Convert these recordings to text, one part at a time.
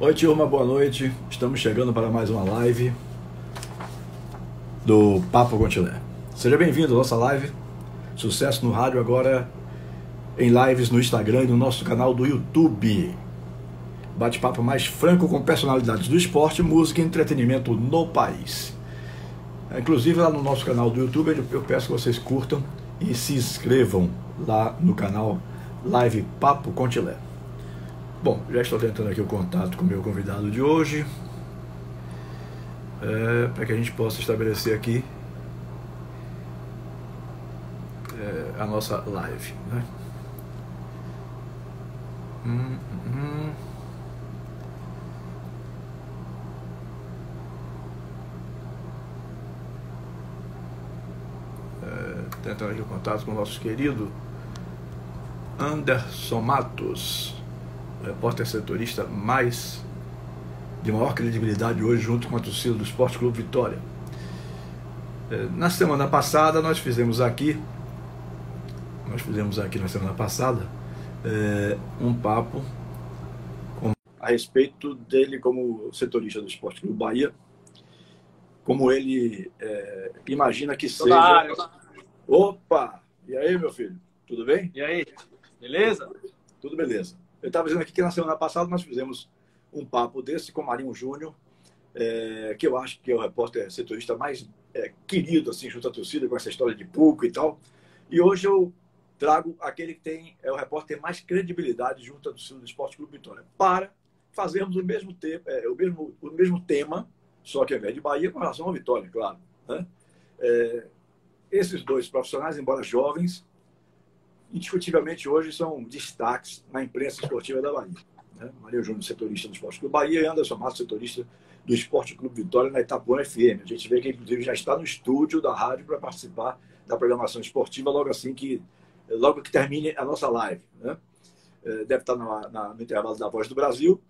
Oi, turma, boa noite. Estamos chegando para mais uma live do Papo Contilé. Seja bem-vindo à nossa live. Sucesso no rádio agora em lives no Instagram e no nosso canal do YouTube. Bate-papo mais franco com personalidades do esporte, música e entretenimento no país. Inclusive lá no nosso canal do YouTube eu peço que vocês curtam e se inscrevam lá no canal Live Papo Contilé. Bom, já estou tentando aqui o contato com o meu convidado de hoje. É, para que a gente possa estabelecer aqui é, a nossa live. Né? Hum, hum. É, tentando aqui o contato com o nosso querido Anderson Matos repórter setorista mais de maior credibilidade hoje, junto com a torcida do Esporte Clube Vitória. É, na semana passada nós fizemos aqui, nós fizemos aqui na semana passada é, um papo a respeito dele como setorista do Esporte Clube Bahia, como ele é, imagina que Toda seja. Área. Opa! E aí, meu filho? Tudo bem? E aí? Beleza? Tudo beleza. Eu estava dizendo aqui que na semana passada nós fizemos um papo desse com Marinho Júnior, é, que eu acho que é o repórter setorista mais é, querido, assim, junto à torcida, com essa história de pouco e tal. E hoje eu trago aquele que tem, é o repórter mais credibilidade junto à torcida do Esporte Clube Vitória, para fazermos o mesmo, te, é, o mesmo, o mesmo tema, só que ao invés de Bahia, com relação à Vitória, claro. Né? É, esses dois profissionais, embora jovens, indiscutivelmente hoje são destaques na imprensa esportiva da Bahia. Né? Maria Júnior, setorista do Esporte Clube Bahia, e Anderson Matos, setorista do Esporte Clube Vitória na Itapuã FM. A gente vê que, inclusive, já está no estúdio da rádio para participar da programação esportiva logo assim que, logo que termine a nossa live. Né? É, deve estar no, na, no intervalo da Voz do Brasil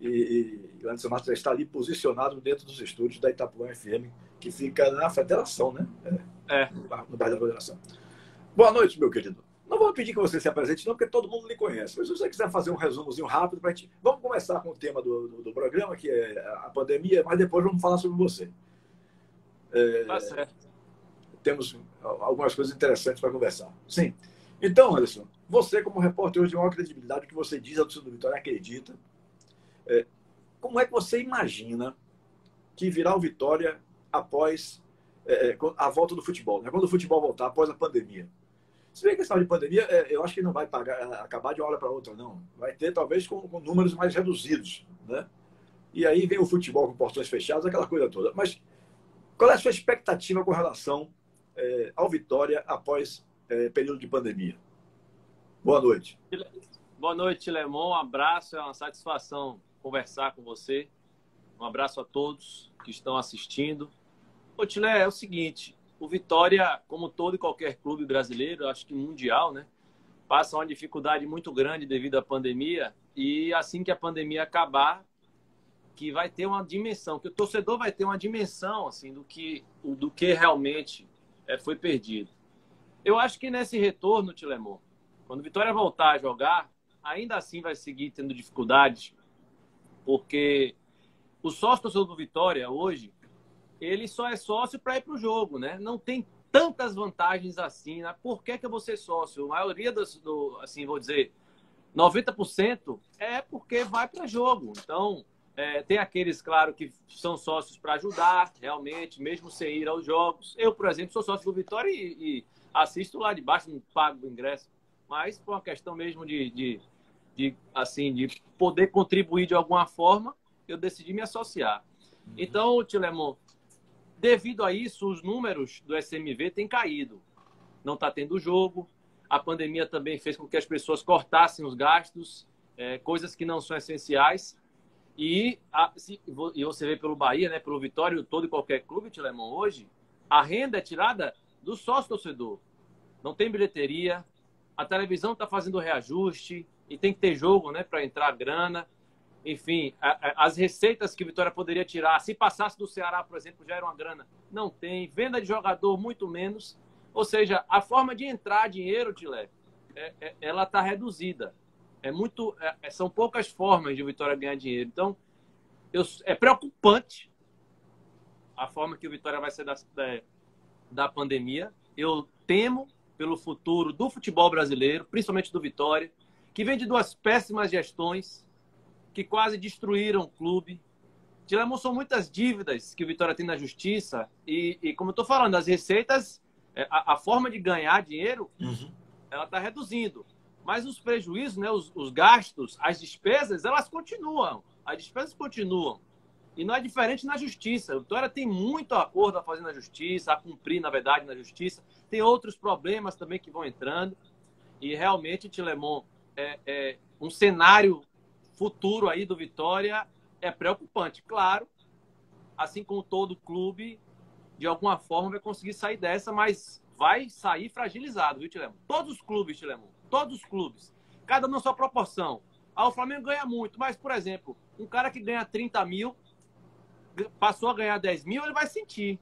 e, e o Anderson Matos já está ali posicionado dentro dos estúdios da Itapuã FM, que fica na Federação, né? É, é. no bairro da Federação. Boa noite, meu querido. Não vou pedir que você se apresente, não, porque todo mundo lhe conhece. Mas se você quiser fazer um resumozinho rápido para gente. Vamos começar com o tema do, do, do, programa, que é a pandemia, mas depois vamos falar sobre você. É, tá certo. Temos algumas coisas interessantes para conversar. Sim. Então, Anderson, você, como repórter hoje de maior credibilidade, que você diz, a torcida do Vitória acredita. É, como é que você imagina que virá o Vitória após é, é a volta do futebol? Né? Quando o futebol voltar, após a pandemia? Se bem que questão de pandemia, é, eu acho que não vai pagar, é, acabar de uma hora para outra, não. Vai ter, talvez, com, com, números mais reduzidos. Né? E aí vem o futebol com portões fechados, aquela coisa toda. Mas qual é a sua expectativa com relação é, ao Vitória após é, período de pandemia? Boa noite. Boa noite, Lemon. Um abraço, é uma satisfação conversar com você. Um abraço a todos que estão assistindo. Ô, Tilé, é o seguinte, o Vitória, como todo e qualquer clube brasileiro, acho que mundial, né, passa uma dificuldade muito grande devido à pandemia e assim que a pandemia acabar, que vai ter uma dimensão, que o torcedor vai ter uma dimensão assim do que do que realmente é, foi perdido. Eu acho que nesse retorno, Tilemon, quando o Vitória voltar a jogar, ainda assim vai seguir tendo dificuldades, porque o sócio torcedor do Vitória hoje ele só é sócio para ir para o jogo, né? Não tem tantas vantagens assim, né? Por que, que eu vou ser sócio? A maioria dos, do, assim, vou dizer, 90% é porque vai para jogo. Então, é, tem aqueles, claro, que são sócios para ajudar, realmente, mesmo sem ir aos jogos. Eu, por exemplo, sou sócio do Vitória e, e assisto lá de baixo, não pago o ingresso. Mas por uma questão mesmo de, de, de, assim, de poder contribuir de alguma forma, eu decidi me associar. Uhum. Então, Tilemon, Devido a isso, os números do SMV têm caído. Não está tendo jogo. A pandemia também fez com que as pessoas cortassem os gastos, é, coisas que não são essenciais. E, a, se, e você vê pelo Bahia, né, pelo Vitória, todo e qualquer clube, Tilemão, hoje, a renda é tirada do sócio-torcedor. Não tem bilheteria, a televisão está fazendo reajuste e tem que ter jogo né, para entrar grana enfim, a, a, as receitas que Vitória poderia tirar, se passasse do Ceará, por exemplo, já era uma grana. Não tem. Venda de jogador, muito menos. Ou seja, a forma de entrar dinheiro, Tilé, é, é, ela está reduzida. É muito, é, é, são poucas formas de Vitória ganhar dinheiro. Então, eu, é preocupante a forma que o Vitória vai ser da, da, da pandemia. Eu temo pelo futuro do futebol brasileiro, principalmente do Vitória, que vem de duas péssimas gestões que quase destruíram o clube. Tilemon são muitas dívidas que o Vitória tem na justiça e, e como eu estou falando, as receitas, é, a, a, forma de ganhar dinheiro, uhum. ela está reduzindo. Mas os prejuízos, né, os, os gastos, as despesas, elas continuam. As despesas continuam. E não é diferente na justiça. O Vitória tem muito acordo a fazer na justiça, a cumprir, na verdade, na justiça. Tem outros problemas também que vão entrando. E realmente, Tilemon, é, é um cenário futuro aí do Vitória é preocupante. Claro, assim como todo clube, de alguma forma vai conseguir sair dessa, mas vai sair fragilizado, viu, Tilemon? Todos os clubes, Tilemon. Todos os clubes. Cada um na sua proporção. Ah, o Flamengo ganha muito, mas, por exemplo, um cara que ganha 30 mil, passou a ganhar 10 mil, ele vai sentir.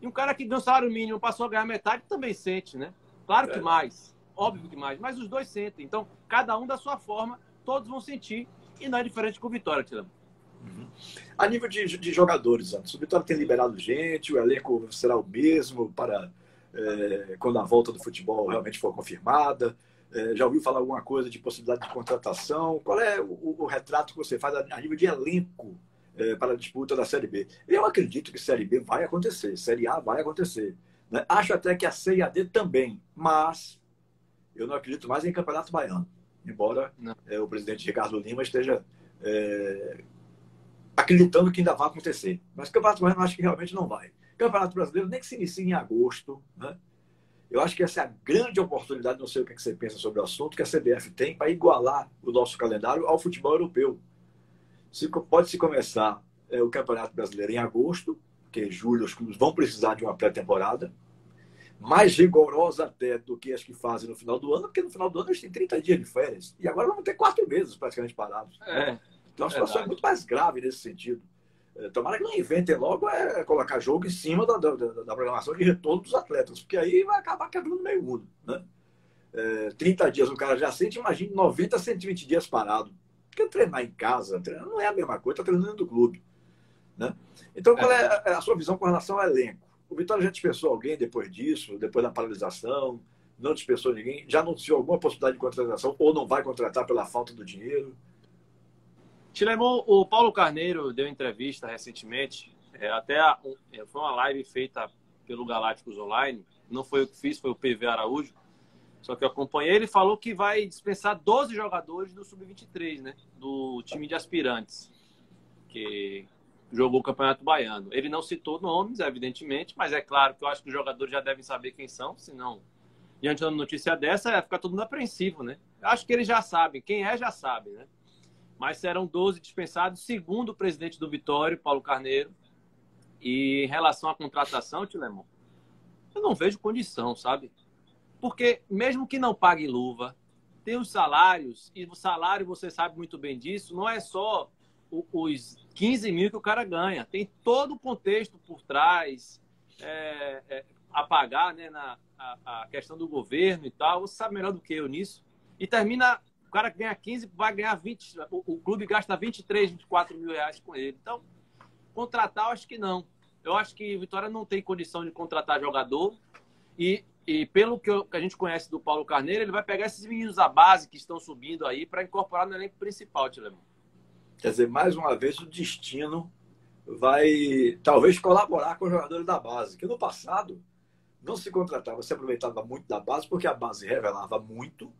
E um cara que ganha salário mínimo, passou a ganhar metade, também sente, né? Claro que é. mais, óbvio que mais, mas os dois sentem. Então, cada um da sua forma, todos vão sentir. E não é diferente com o Vitória, Tiramo. Uhum. A nível de, de jogadores, antes, o Vitória tem liberado gente, o elenco será o mesmo para é, quando a volta do futebol realmente for confirmada. É, já ouviu falar alguma coisa de possibilidade de contratação? Qual é o, o retrato que você faz a, a nível de elenco é, para a disputa da Série B? Eu acredito que Série B vai acontecer, Série A vai acontecer. Né? Acho até que a C e a D também, mas eu não acredito mais em Campeonato Baiano, embora é, o presidente Ricardo Lima esteja é, acreditando que ainda vai acontecer. Mas Campeonato Baiano acho que realmente não vai. Campeonato Brasileiro nem que se inicie em agosto, né? Eu acho que essa é a grande oportunidade, não sei o que você pensa sobre o assunto, que a CBF tem para igualar o nosso calendário ao futebol europeu. Se, pode se começar é, o Campeonato Brasileiro em agosto, porque julho os clubes vão precisar de uma pré-temporada, mais rigorosa até do que as que fazem no final do ano, porque no final do ano eles têm 30 dias de férias. E agora vão ter quatro meses praticamente parados. É, então a situação é muito mais grave nesse sentido. É, tomara que não inventem logo é colocar jogo em cima da, da, da, programação de retorno dos atletas, porque aí vai acabar quebrando meio mundo. Né? É, 30 dias o cara já sente, imagine 90, 120 dias parado. Porque treinar em casa treinar não é a mesma coisa, está treinando do clube. Né? Então, qual é, é a sua visão com relação ao elenco? O Vitória já dispensou alguém depois disso, depois da paralisação? Não dispensou ninguém? Já anunciou alguma possibilidade de contratação ou não vai contratar pela falta do dinheiro? Tilemon, o Paulo Carneiro deu entrevista recentemente, é, até a, é, foi uma live feita pelo Galácticos Online, não foi eu que fiz, foi o PV Araújo, só que eu acompanhei, ele falou que vai dispensar 12 jogadores do Sub-23, né, do time de aspirantes, que jogou o Campeonato Baiano. Ele não citou nomes, evidentemente, mas é claro que eu acho que os jogadores já devem saber quem são, senão, diante de uma notícia dessa, vai ficar todo mundo apreensivo, né? Acho que eles já sabem, quem é já sabe, né? mas serão 12 dispensados, segundo o presidente do Vitório, Paulo Carneiro. E em relação à contratação, Tilemon, eu não vejo condição, sabe? Porque mesmo que não pague luva, tem os salários, e o salário, você sabe muito bem disso, não é só os 15 mil que o cara ganha, tem todo o contexto por trás, é, é, a pagar né, na, a, a questão do governo e tal, você sabe melhor do que eu nisso. E termina o cara que ganha 15 vai ganhar 20. O, o clube gasta 23, 24 mil reais com ele. Então, contratar, eu acho que não. Eu acho que Vitória não tem condição de contratar jogador. E, e pelo que, eu, que, a gente conhece do Paulo Carneiro, ele vai pegar esses meninos da base que estão subindo aí para incorporar no elenco principal, Tilemão. Quer dizer, mais uma vez, o destino vai talvez colaborar com os jogadores da base, que no passado não se contratava, se aproveitava muito da base, porque a base revelava muito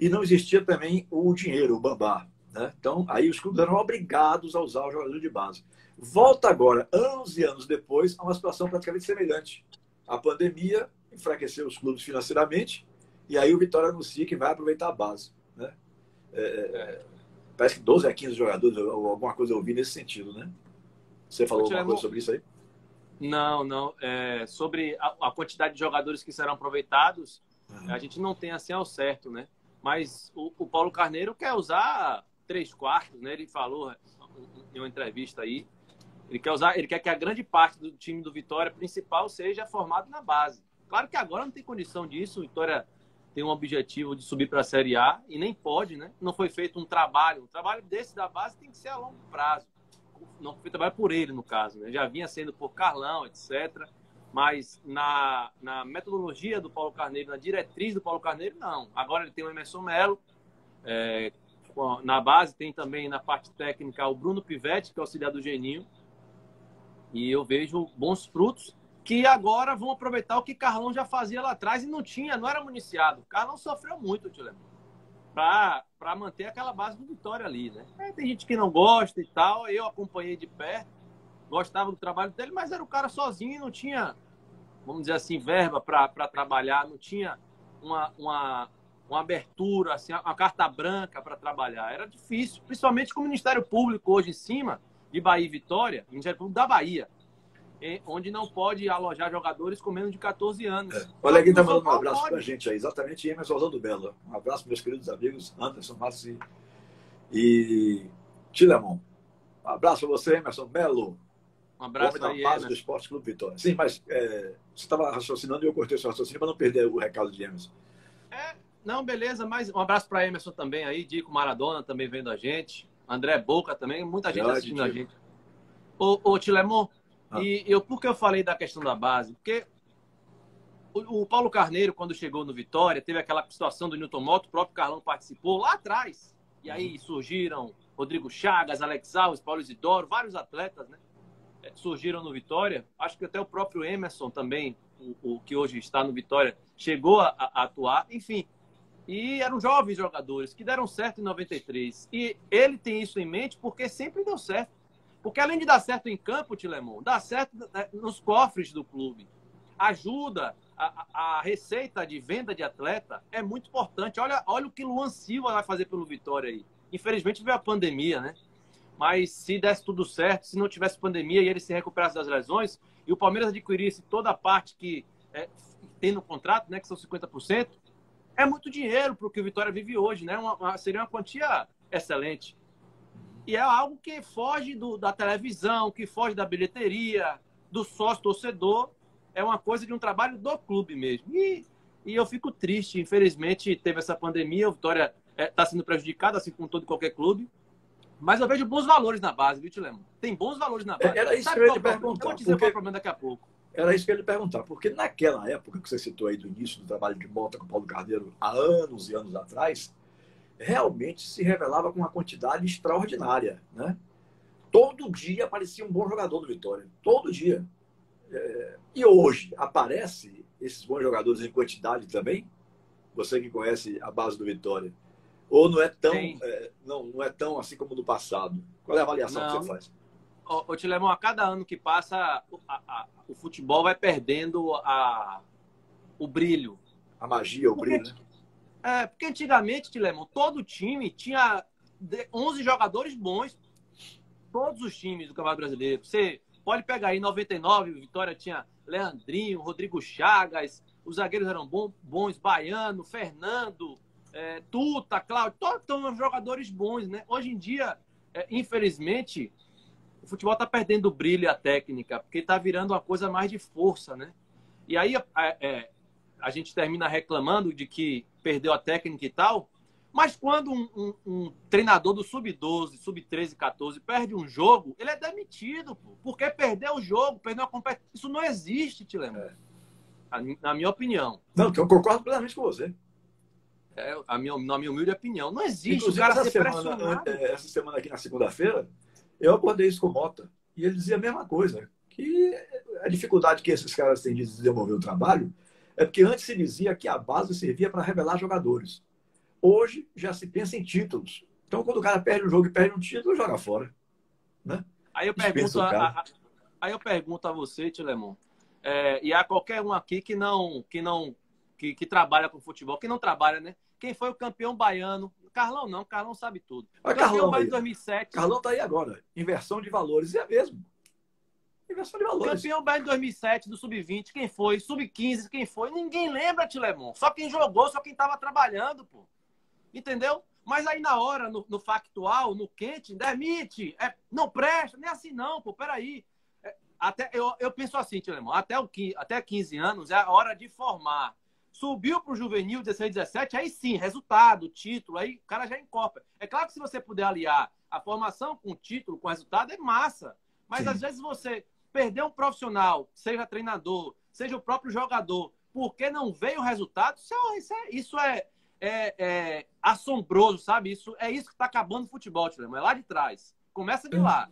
e não existia também o dinheiro, o bambá. Né? Então, aí os clubes eram obrigados a usar o jogador de base. Volta agora, anos e anos depois, a uma situação praticamente semelhante. A pandemia enfraqueceu os clubes financeiramente e aí o Vitória anuncia que vai aproveitar a base. Né? É, é parece que 12 a 15 jogadores, ou alguma coisa eu ouvi nesse sentido, né? Você falou alguma coisa sobre isso aí? Não, não. É, sobre a, a, quantidade de jogadores que serão aproveitados, uhum. a gente não tem assim ao certo, né? Mas o, o, Paulo Carneiro quer usar três quartos, né? Ele falou em uma entrevista aí. Ele quer usar, ele quer que a grande parte do time do Vitória principal seja formado na base. Claro que agora não tem condição disso. O Vitória tem um objetivo de subir para a Série A e nem pode, né? Não foi feito um trabalho. Um trabalho desse da base tem que ser a longo prazo. não foi trabalhado por ele, no caso, né? Já vinha sendo por Carlão, etc. Mas na, na metodologia do Paulo Carneiro, na diretriz do Paulo Carneiro, não. Agora ele tem o Emerson Melo, é, na base tem também na parte técnica o Bruno Pivetti, que é auxiliar do Geninho. E eu vejo bons frutos que agora vão aproveitar o que Carlão já fazia lá atrás e não tinha, não era municiado. Carlão sofreu muito, te lembro, para manter aquela base do Vitória ali, né? É, tem gente que não gosta e tal, eu acompanhei de perto, gostava do trabalho dele, mas era o cara sozinho e não tinha, vamos dizer assim, verba para trabalhar, não tinha uma, uma, uma abertura, assim, uma carta branca para trabalhar. Era difícil, principalmente com o Ministério Público hoje em cima, de Bahia e Vitória, Ministério Público da Bahia onde não pode alojar jogadores com menos de 14 anos. É. Olha, alguém está mandando um abraço para a gente aí, exatamente Emerson Orlando Belo. Um abraço, meus queridos amigos Anderson, Massi e Tilemon. Um abraço para você, Emerson Belo. Um abraço Homem aí, da base do Esporte Clube Vitória. Sim, mas é, você estava raciocinando e eu cortei o seu raciocínio para não perder o recado de Emerson. É, não, beleza, mas um abraço para Emerson também aí, Dico Maradona também vendo a gente, André Boca também, muita gente assistindo a gente. Ô, ô Tilemon. E eu, por que eu falei da questão da base? Porque o, o, Paulo Carneiro, quando chegou no Vitória, teve aquela situação do Newton Moto, o próprio Carlão participou lá atrás. E aí uhum. surgiram Rodrigo Chagas, Alex Alves, Paulo Isidoro, vários atletas, né? É, surgiram no Vitória. Acho que até o próprio Emerson também, o, o que hoje está no Vitória, chegou a, a, atuar. Enfim, e eram jovens jogadores que deram certo em 93. E ele tem isso em mente porque sempre deu certo. Porque além de dar certo em campo, Tilemon, dá certo né, nos cofres do clube. Ajuda a, a, receita de venda de atleta é muito importante. Olha, olha o que Luan Silva vai fazer pelo Vitória aí. Infelizmente veio a pandemia, né? Mas se desse tudo certo, se não tivesse pandemia e ele se recuperasse das lesões, e o Palmeiras adquirisse toda a parte que é, tem no contrato, né, que são 50%, é muito dinheiro para o que o Vitória vive hoje, né? Uma, uma, seria uma quantia excelente. E é algo que foge do, da televisão, que foge da bilheteria, do sócio torcedor. É uma coisa de um trabalho do clube mesmo. E, e eu fico triste. Infelizmente, teve essa pandemia. O Vitória está é, tá sendo prejudicado, assim como todo qualquer clube. Mas eu vejo bons valores na base, viu, Tilemo? Tem bons valores na base. Era isso Sabe que eu ia lhe perguntar. Eu vou dizer porque... qual é o problema daqui a pouco. Era isso que eu ia lhe perguntar. Porque naquela época que você citou aí do início do trabalho de Mota com o Paulo Carneiro, há anos e anos atrás, realmente se revelava com uma quantidade extraordinária. Né? Todo dia aparecia um bom jogador do Vitória. Todo dia. É... E hoje aparece esses bons jogadores em quantidade também? Você que conhece a base do Vitória. Ou não é tão, é, não, não é tão assim como no passado? Qual é a avaliação não. que você faz? Ô, Tilemão, a cada ano que passa, a, a, o futebol vai perdendo a, o brilho. A magia, o brilho, né? É, porque antigamente, Tilemon, todo time tinha 11 jogadores bons. Todos os times do Campeonato Brasileiro. Você pode pegar aí 99, Vitória tinha Leandrinho, Rodrigo Chagas, os zagueiros eram bons, Baiano, Fernando, é, Tuta, Cláudio, todos são jogadores bons, né? Hoje em dia, é, infelizmente, o futebol está perdendo o brilho e a técnica, porque está virando uma coisa mais de força, né? E aí é, é a gente termina reclamando de que perdeu a técnica e tal, mas quando um, um, um treinador do sub-12, sub-13, 14 perde um jogo, ele é demitido, pô, porque perdeu o jogo, perdeu a competição. Isso não existe, te lembro. É. Na minha opinião. Não, eu concordo plenamente com você. É, a minha, na minha humilde opinião. Não existe Inclusive, o cara essa ser semana, é, essa semana aqui na segunda-feira, eu abordei isso com o Mota. E ele dizia a mesma coisa. Que a dificuldade que esses caras têm de desenvolver o trabalho é porque antes se dizia que a base servia para revelar jogadores. Hoje já se pensa em títulos. Então, quando o cara perde um jogo e perde um título, joga fora. Né? Aí, eu pergunto a, a, aí eu pergunto a você, Tilemon, é, e a qualquer um aqui que não, que não que, que, trabalha com futebol, que não trabalha, né? Quem foi o campeão baiano? Carlão não, Carlão sabe tudo. Mas Carlão baiano 2007. Carlão tá aí agora. Inversão de valores. É mesmo. Inversão de valores. Campeão de 2007 do Sub-20, quem foi? Sub-15, quem foi? Ninguém lembra, Tilemon. Só quem jogou, só quem tava trabalhando, pô. Entendeu? Mas aí na hora, no, no factual, no quente, demite. É, não presta, nem assim não, pô. Peraí. É, até, eu, eu penso assim, Tilemon, até, o, até 15 anos é a hora de formar. Subiu para o juvenil 16, 17, aí sim, resultado, título, aí o cara já incorpora. É claro que se você puder aliar a formação com o título, com o resultado, é massa. Mas sim. às vezes você perder um profissional, seja treinador, seja o próprio jogador, porque não veio o resultado, isso é, isso é, isso é, é, é assombroso, sabe? Isso é isso que está acabando o futebol, Tilema, é lá de trás. Começa de lá.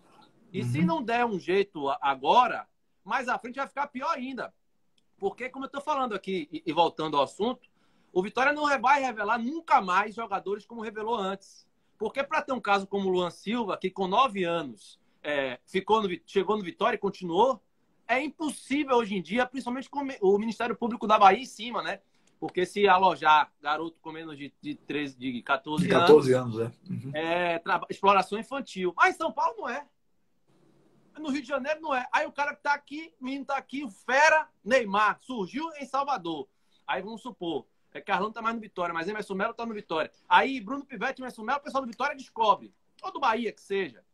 E uhum. se não der um jeito agora, mais à frente vai ficar pior ainda. Porque, como eu estou falando aqui, e, e, voltando ao assunto, o Vitória não vai revelar nunca mais jogadores como revelou antes. Porque para ter um caso como o Luan Silva, que com nove anos é, ficou no, chegou no Vitória e continuou, é impossível hoje em dia, principalmente com o Ministério Público da Bahia em cima, né? Porque se alojar garoto com menos de, de, 13, de 14, de 14 anos, anos é. Uhum. é exploração infantil. Mas São Paulo não é. No Rio de Janeiro não é. Aí o cara que tá aqui, o menino tá aqui, o Fera Neymar, surgiu em Salvador. Aí vamos supor, é Carlão tá mais no Vitória, mas Emerson Melo tá no Vitória. Aí Bruno Pivete Emerson Melo, o pessoal do Vitória descobre. Ou do Bahia que seja.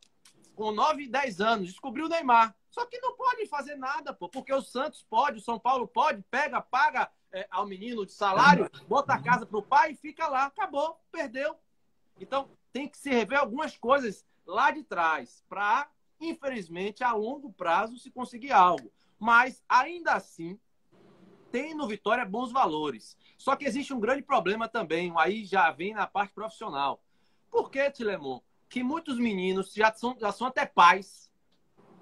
Com 9, 10 anos, descobriu o Neymar. Só que não pode fazer nada, pô, porque o Santos pode, o São Paulo pode, pega, paga é, ao menino de salário, bota a casa pro pai e fica lá. Acabou, perdeu. Então, tem que se rever algumas coisas lá de trás para infelizmente, a longo prazo se conseguir algo. Mas, ainda assim, tem no Vitória bons valores. Só que existe um grande problema também, aí já vem na parte profissional. Por que, Tilemon? Que muitos meninos já são, já são até pais,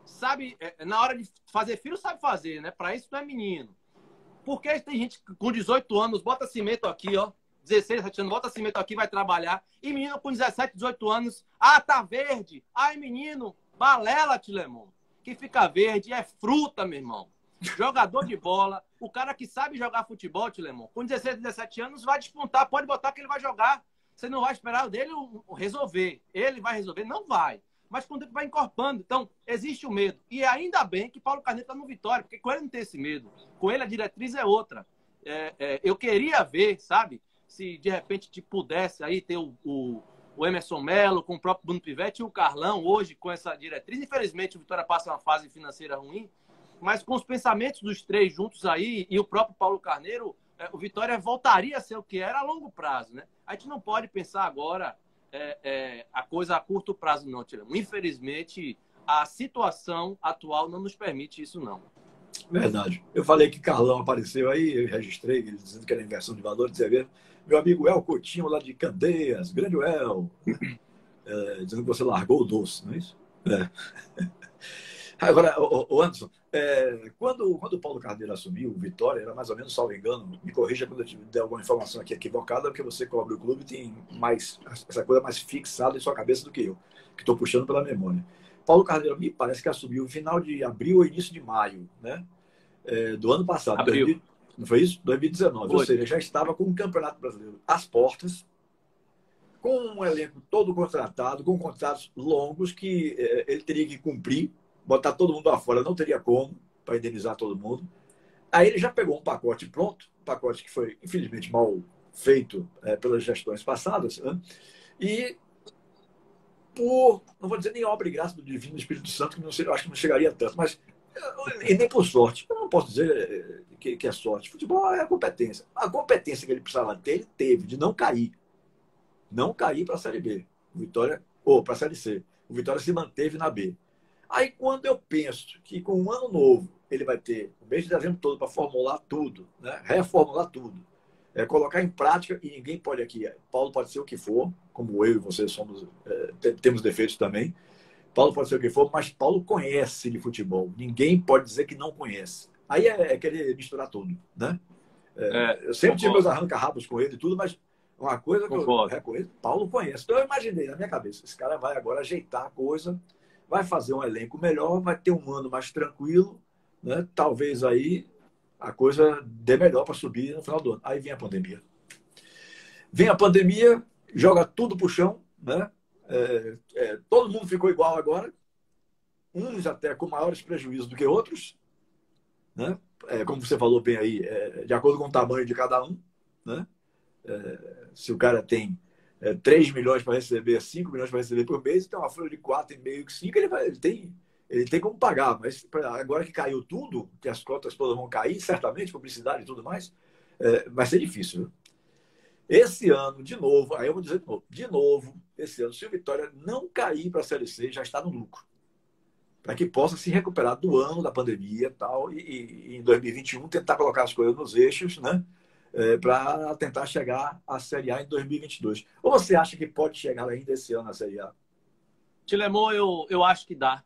sabe, é, na hora de fazer filho, sabe fazer, né? Para isso não é menino. Porque tem gente com 18 anos, bota cimento aqui, ó. 16, 17 anos, bota cimento aqui, vai trabalhar. E menino com 17, 18 anos, ah, tá verde. Ai, menino, Balela, Tilemon. Que fica verde é fruta, meu irmão. Jogador de bola. O cara que sabe jogar futebol, Tilemon, com 16, 17 anos, vai despontar. Pode botar que ele vai jogar. Você não vai esperar dele resolver. Ele vai resolver? Não vai. Mas quando ele vai encorpando. Então, existe o medo. E ainda bem que Paulo Carneiro está no Vitória, porque com ele não tem esse medo. Com ele a diretriz é outra. É, é, eu queria ver, sabe? Se de repente te pudesse aí ter o, o o Emerson Melo, com o próprio Bruno Pivetti e o Carlão, hoje com essa diretriz. Infelizmente, o Vitória passa uma fase financeira ruim, mas com os pensamentos dos três juntos aí e o próprio Paulo Carneiro, o Vitória voltaria a ser o que era a longo prazo, né? A gente não pode pensar agora é, é, a coisa a curto prazo, não, Tiramo. Infelizmente, a situação atual não nos permite isso, não. Verdade. Eu falei que Carlão apareceu aí, eu registrei, ele dizendo que era inversão de valores, você vê meu amigo El Coutinho, lá de Candeias, grande El, é, dizendo que você largou o doce, não é isso? É. Agora, o, Anderson, é, quando, quando o Paulo Carneiro assumiu o Vitória, era mais ou menos, salvo engano, me corrija quando eu der alguma informação aqui equivocada, porque você cobre o clube e tem mais, essa coisa mais fixada em sua cabeça do que eu, que estou puxando pela memória. Paulo Carneiro me parece que assumiu no final de abril ou início de maio, né? É, do ano passado. Abril. Não foi isso? 2019. Foi. Ou seja, já estava com o Campeonato Brasileiro às portas, com um elenco todo contratado, com contratos longos que eh, ele teria que cumprir, botar todo mundo afora, não teria como, para indenizar todo mundo. Aí ele já pegou um pacote pronto, um pacote que foi, infelizmente, mal feito eh, pelas gestões passadas, né? e por, não vou dizer nem obra e graça do Divino Espírito Santo, que não sei, acho que não chegaria tanto, mas e nem por sorte. Eu não posso dizer eh, que, que é sorte. Futebol é a competência. A competência que ele precisava ter, ele teve, de não cair. Não cair para a Série B. Vitória, ou para a Série C. O Vitória se manteve na B. Aí, quando eu penso que com um ano novo ele vai ter o mês de dezembro todo para formular tudo, né? reformular tudo, é, colocar em prática, e ninguém pode aqui, Paulo pode ser o que for, como eu e você somos, é, temos defeitos também, Paulo pode ser o que for, mas Paulo conhece de futebol. Ninguém pode dizer que não conhece. Aí é, é querer misturar tudo, né? É, é, eu sempre tive meus arranca-rabos com ele e tudo, mas uma coisa que concordo. eu reconheço, Paulo conhece. Então eu imaginei na minha cabeça, esse cara vai agora ajeitar a coisa, vai fazer um elenco melhor, vai ter um ano mais tranquilo, né? Talvez aí a coisa dê melhor para subir no final do ano. Aí vem a pandemia. Vem a pandemia, joga tudo pro chão, né? É, é, todo mundo ficou igual agora, uns até com maiores prejuízos do que outros, né? É, como você falou bem aí, é, de acordo com o tamanho de cada um. Né? É, se o cara tem 3 milhões para receber, 5 milhões para receber por mês, então uma folha de 4,5, 5, ele, vai, ele, tem, ele tem como pagar. Mas agora que caiu tudo, que as cotas todas vão cair, certamente, publicidade e tudo mais, é, vai ser difícil. Viu? Esse ano, de novo, aí eu vou dizer de novo, de novo, esse ano, se o Vitória não cair para a Série C, já está no lucro. Para que possa se recuperar do ano da pandemia tal, e, e em 2021 tentar colocar as coisas nos eixos, né? É, para tentar chegar à Série A em 2022. Ou você acha que pode chegar ainda esse ano à Série A? Tilemon, eu, eu acho que dá.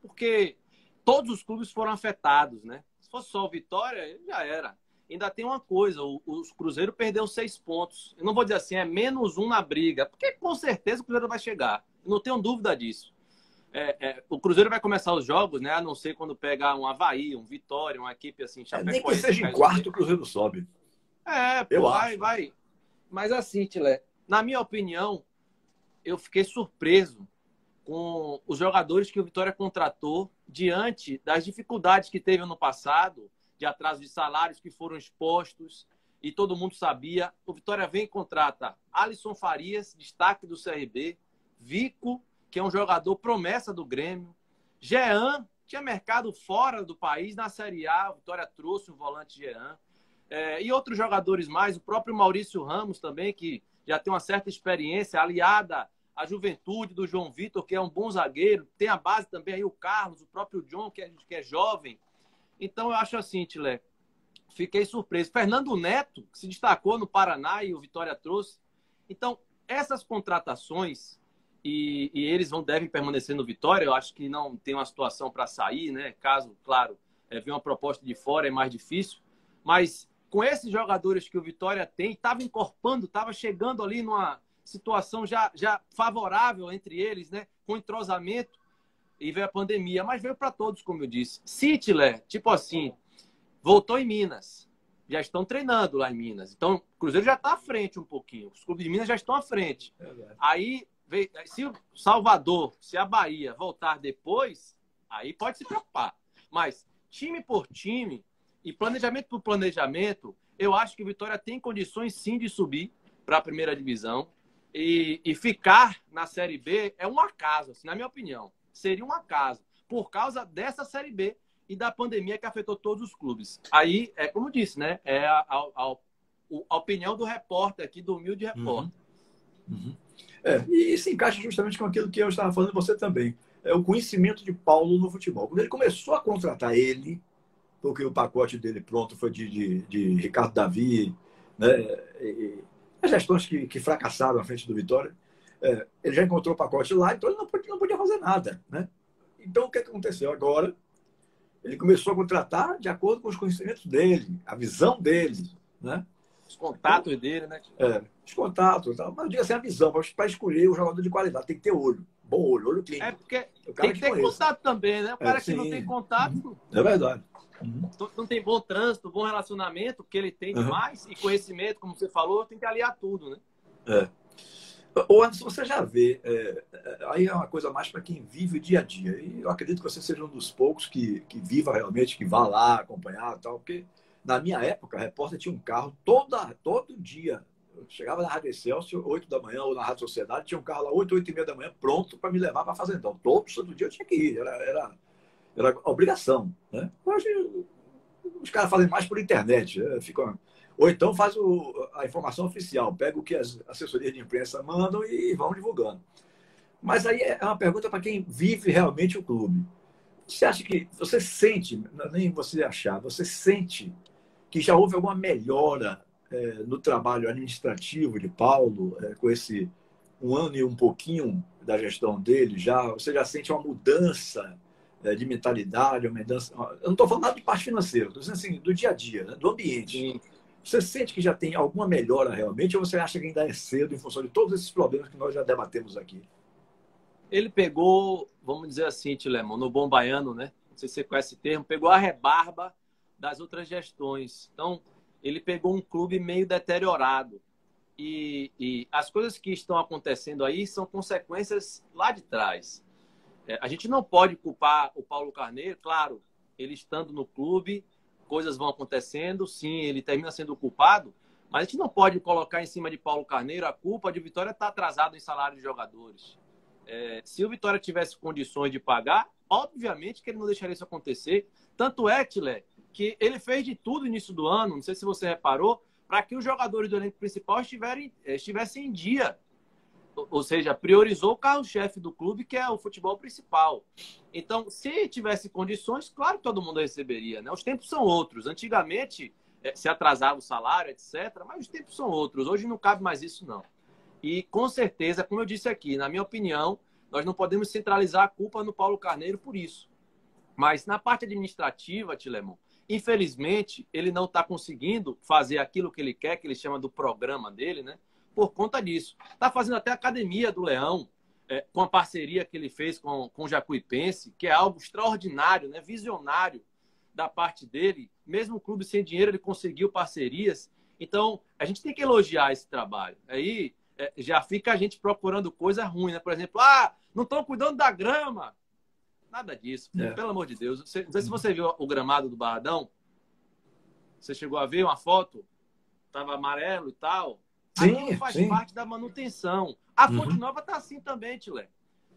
Porque todos os clubes foram afetados, né? Se fosse só o Vitória, já era. Ainda tem uma coisa, o, o Cruzeiro perdeu seis pontos. Eu não vou dizer assim, é menos um na briga, porque com certeza o Cruzeiro vai chegar. Não tenho dúvida disso. É, é, o Cruzeiro vai começar os jogos, né? A não ser quando pegar um Havaí, um Vitória, uma equipe assim, é, Nem que seja em quarto, o Cruzeiro sobe. É, pô, eu vai, acho. vai. Mas assim, Tilé, na minha opinião, eu fiquei surpreso com os jogadores que o Vitória contratou diante das dificuldades que teve no passado, de atraso de salários que foram expostos, e todo mundo sabia. O Vitória vem e contrata Alisson Farias, destaque do CRB, Vico, que é um jogador promessa do Grêmio, Jean, tinha mercado fora do país, na Série A, o Vitória trouxe um volante Jean, é, e outros jogadores mais, o próprio Maurício Ramos também, que já tem uma certa experiência, aliada a juventude do João Vitor, que é um bom zagueiro. Tem a base também aí, o Carlos, o próprio John, que é, que é jovem. Então, eu acho assim, Tilé, fiquei surpreso. Fernando Neto, que se destacou no Paraná e o Vitória trouxe. Então, essas contratações, e, e eles vão devem permanecer no Vitória, eu acho que não tem uma situação para sair, né? Caso, claro, é, vir uma proposta de fora é mais difícil. Mas com esses jogadores que o Vitória tem, estava encorpando, estava chegando ali numa situação já, já favorável entre eles, né? Com entrosamento. E veio a pandemia, mas veio para todos, como eu disse. Cityler, tipo assim, voltou em Minas. Já estão treinando lá em Minas. Então, o Cruzeiro já está à frente um pouquinho. Os clubes de Minas já estão à frente. É aí, se o Salvador, se a Bahia voltar depois, aí pode se preocupar. Mas, time por time e planejamento por planejamento, eu acho que o Vitória tem condições sim de subir para a primeira divisão. E, e, ficar na Série B é um acaso, assim, na minha opinião. Seria um acaso, por causa dessa Série B e da pandemia que afetou todos os clubes. Aí, é como disse, né? É a, a, a, a opinião do repórter aqui, do humilde repórter. Uhum. Uhum. É, e isso encaixa justamente com aquilo que eu estava falando você também. É o conhecimento de Paulo no futebol. Quando ele começou a contratar ele, porque o pacote dele pronto foi de, de, de Ricardo Davi, né? E, as gestões que, que fracassaram à frente do Vitória, é, ele já encontrou o pacote lá, então ele não podia, não podia fazer nada. Né? Então, o que aconteceu agora? Ele começou a contratar de acordo com os conhecimentos dele, a visão dele. Né? Os contatos dele, né? É, os contatos, mas diga assim, a visão, para escolher o jogador de qualidade, tem que ter olho. Bom olho, olho clínico. É porque tem que ter contato também, né? O cara é, que não tem contato. É verdade. Uhum. Não tem bom trânsito, bom relacionamento, que ele tem demais, uhum. e conhecimento, como você falou, tem que aliar tudo, né? É. Ô, Anderson, você já vê, é, é aí é uma coisa mais para quem vive o dia a dia. E eu acredito que você seja um dos poucos que, que viva realmente, que vá lá acompanhar tal, porque na minha época, a repórter tinha um carro toda, todo dia. Eu chegava na Rádio Excelsior, 8 da manhã, ou na Rádio Sociedade, tinha um carro lá 8, 8 e meia da manhã, pronto para me levar para Fazendão. Todo santo dia eu tinha que ir. Era, era era obrigação. Né? Hoje os caras fazem mais por internet. Né? Ficam... Ou então faz o, a informação oficial, pega o que as assessorias de imprensa mandam e vão divulgando. Mas aí é uma pergunta para quem vive realmente o clube. Você acha que você sente, é nem você achar, você sente que já houve alguma melhora é, no trabalho administrativo de Paulo, é, com esse um ano e um pouquinho da gestão dele, já você já sente uma mudança é, de mentalidade, uma mudança. Eu não estou falando nada de parte financeira, estou dizendo assim, do dia a dia, né? do ambiente. Sim. Você sente que já tem alguma melhora realmente ou você acha que ainda é cedo em função de todos esses problemas que nós já debatemos aqui? Ele pegou, vamos dizer assim, Tilemon, no bom baiano, né? Não sei se você conhece esse termo, pegou a rebarba das outras gestões. Então, ele pegou um clube meio deteriorado. E, e as coisas que estão acontecendo aí são consequências lá de trás. É, a gente não pode culpar o Paulo Carneiro, claro, ele estando no clube, coisas vão acontecendo, sim, ele termina sendo culpado, mas a gente não pode colocar em cima de Paulo Carneiro a culpa de Vitória estar atrasado em salário de jogadores. É, se o Vitória tivesse condições de pagar, obviamente que ele não deixaria isso acontecer. Tanto é, Tilé, que ele fez de tudo no início do ano, não sei se você reparou, para que os jogadores do elenco principal estiverem, estivessem em dia. Ou seja, priorizou o carro-chefe do clube, que é o futebol principal. Então, se tivesse condições, claro que todo mundo receberia. Né? Os tempos são outros. Antigamente, é, se atrasava o salário, etc. Mas os tempos são outros. Hoje não cabe mais isso, não. E, com certeza, como eu disse aqui, na minha opinião, nós não podemos centralizar a culpa no Paulo Carneiro por isso. Mas na parte administrativa, Tilemon, infelizmente, ele não está conseguindo fazer aquilo que ele quer, que ele chama do programa dele, né? Por conta disso. Está fazendo até a academia do Leão, é, com a parceria que ele fez com, com o Jacuipense, que é algo extraordinário, né? visionário da parte dele. Mesmo o clube sem dinheiro, ele conseguiu parcerias. Então, a gente tem que elogiar esse trabalho. Aí é, já fica a gente procurando coisa ruim, né? Por exemplo, ah, não estão cuidando da grama. Nada disso, é. pelo amor de Deus. Não sei se você viu o gramado do Barradão. Você chegou a ver uma foto? Tava amarelo e tal. Sim, Aquilo faz sim. parte da manutenção. A uhum. Fonte Nova tá assim também, Tilé.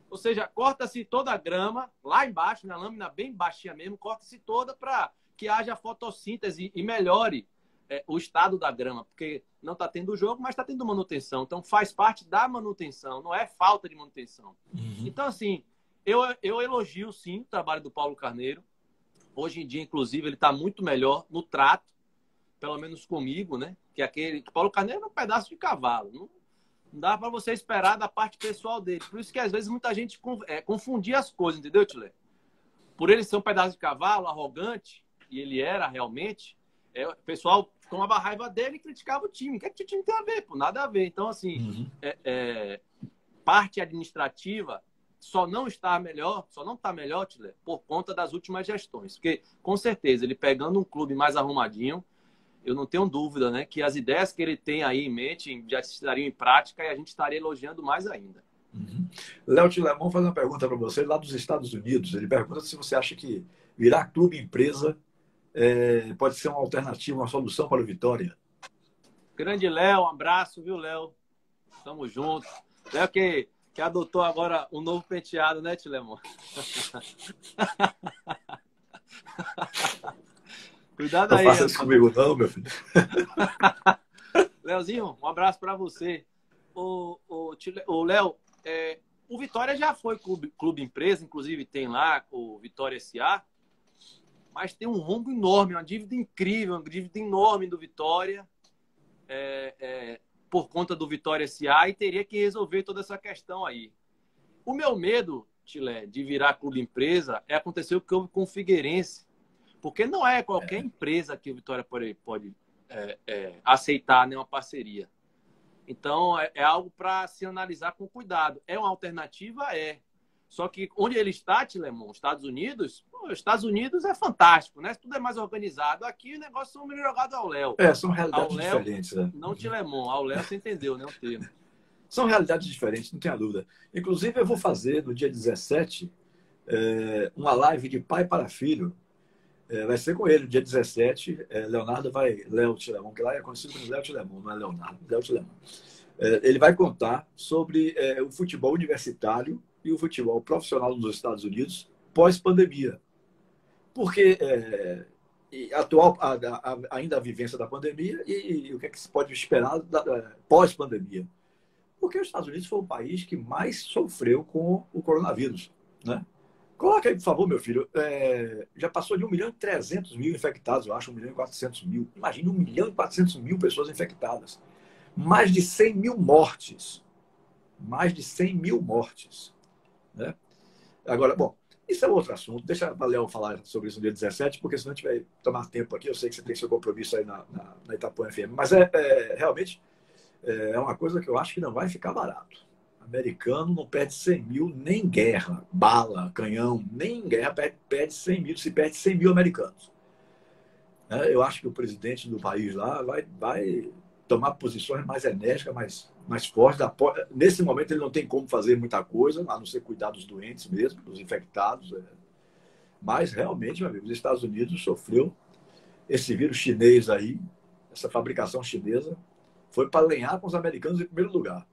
Ou seja, corta-se toda a grama, lá embaixo, na lâmina bem baixinha mesmo, corta-se toda para que haja fotossíntese e melhore é, o estado da grama, porque não está tendo jogo, mas está tendo manutenção. Então faz parte da manutenção, não é falta de manutenção. Uhum. Então, assim, eu, eu elogio sim o trabalho do Paulo Carneiro. Hoje em dia, inclusive, ele está muito melhor no trato, pelo menos comigo, né? Que aquele. Que Paulo Carneiro é um pedaço de cavalo. Não, não dá para você esperar da parte pessoal dele. Por isso que às vezes muita gente é, confundia as coisas, entendeu, Tile? Por ele ser um pedaço de cavalo, arrogante, e ele era realmente, é, o pessoal tomava raiva dele e criticava o time. O que, é que o time tem a ver? Pô, nada a ver. Então, assim, uhum. é, é, parte administrativa só não está melhor, só não está melhor, Tile, por conta das últimas gestões. Porque, com certeza, ele pegando um clube mais arrumadinho, eu não tenho dúvida, né, que as ideias que ele tem aí em mente já estariam em prática e a gente estaria elogiando mais ainda. Uhum. Léo Tilemon faz uma pergunta para você lá dos Estados Unidos. Ele pergunta se você acha que virar clube empresa é, pode ser uma alternativa, uma solução para o Vitória. Grande Léo, um abraço, viu, Léo? Tamo junto. Léo que, que adotou agora um novo penteado, né, Tilemon? Cuidado não aí. Não faça isso comigo não, meu filho. Leozinho, um abraço para você. O, o, o Léo, é, o Vitória já foi clube, clube empresa, inclusive tem lá o Vitória SA, mas tem um rombo enorme, uma dívida incrível, uma dívida enorme do Vitória, é, é, por conta do Vitória SA, e teria que resolver toda essa questão aí. O meu medo, Tilé, de virar clube empresa é acontecer o que houve com o Figueirense, porque não é qualquer é. empresa que o Vitória pode, pode é, é, aceitar nenhuma parceria. Então, é, é algo para se analisar com cuidado. É uma alternativa? É. Só que onde ele está, Tilemon, Estados Unidos, pô, Estados Unidos é fantástico, né? Tudo é mais organizado. Aqui o negócio são jogados ao Léo. É, são realidades Léo, diferentes. Né? Não Tilemon, ao Léo você entendeu, né? O termo. São realidades diferentes, não tenha dúvida. Inclusive, eu vou fazer no dia 17 é, uma live de pai para filho é, vai ser com ele, dia 17. É, Leonardo vai. Léo Tilemon, que lá é conhecido como Léo Tilemon, não é Leonardo, Léo Tilemon. É, ele vai contar sobre é, o futebol universitário e o futebol profissional nos Estados Unidos pós-pandemia. Porque é, atual, a, a, ainda a vivência da pandemia e, e, o que, é que se pode esperar pós-pandemia. Porque os Estados Unidos foi o país que mais sofreu com o coronavírus. Né? Coloca aí, por favor, meu filho. É, já passou de 1 milhão e 300 mil infectados, eu acho, 1 milhão e 400 mil. Imagina 1 milhão e 400 mil pessoas infectadas. Mais de 100 mil mortes. Mais de 100 mil mortes. Né? Agora, bom, isso é outro assunto. Deixa a Léo falar sobre isso no dia 17, porque senão a gente vai tomar tempo aqui. Eu sei que você tem seu compromisso aí na, na, na Itapuã FM. Mas é, é realmente é, é uma coisa que eu acho que não vai ficar barato. Americano não perde 100 mil nem guerra, bala, canhão, nem guerra perde, perde 100 mil, se perde 100 mil americanos. É, eu acho que o presidente do país lá vai, vai tomar posições mais enérgicas, mais, mais fortes. Nesse momento ele não tem como fazer muita coisa, a não ser cuidar dos doentes mesmo, dos infectados. É. Mas realmente, meu amigo, os Estados Unidos sofreu esse vírus chinês aí, essa fabricação chinesa, foi para alinhar com os americanos em primeiro lugar.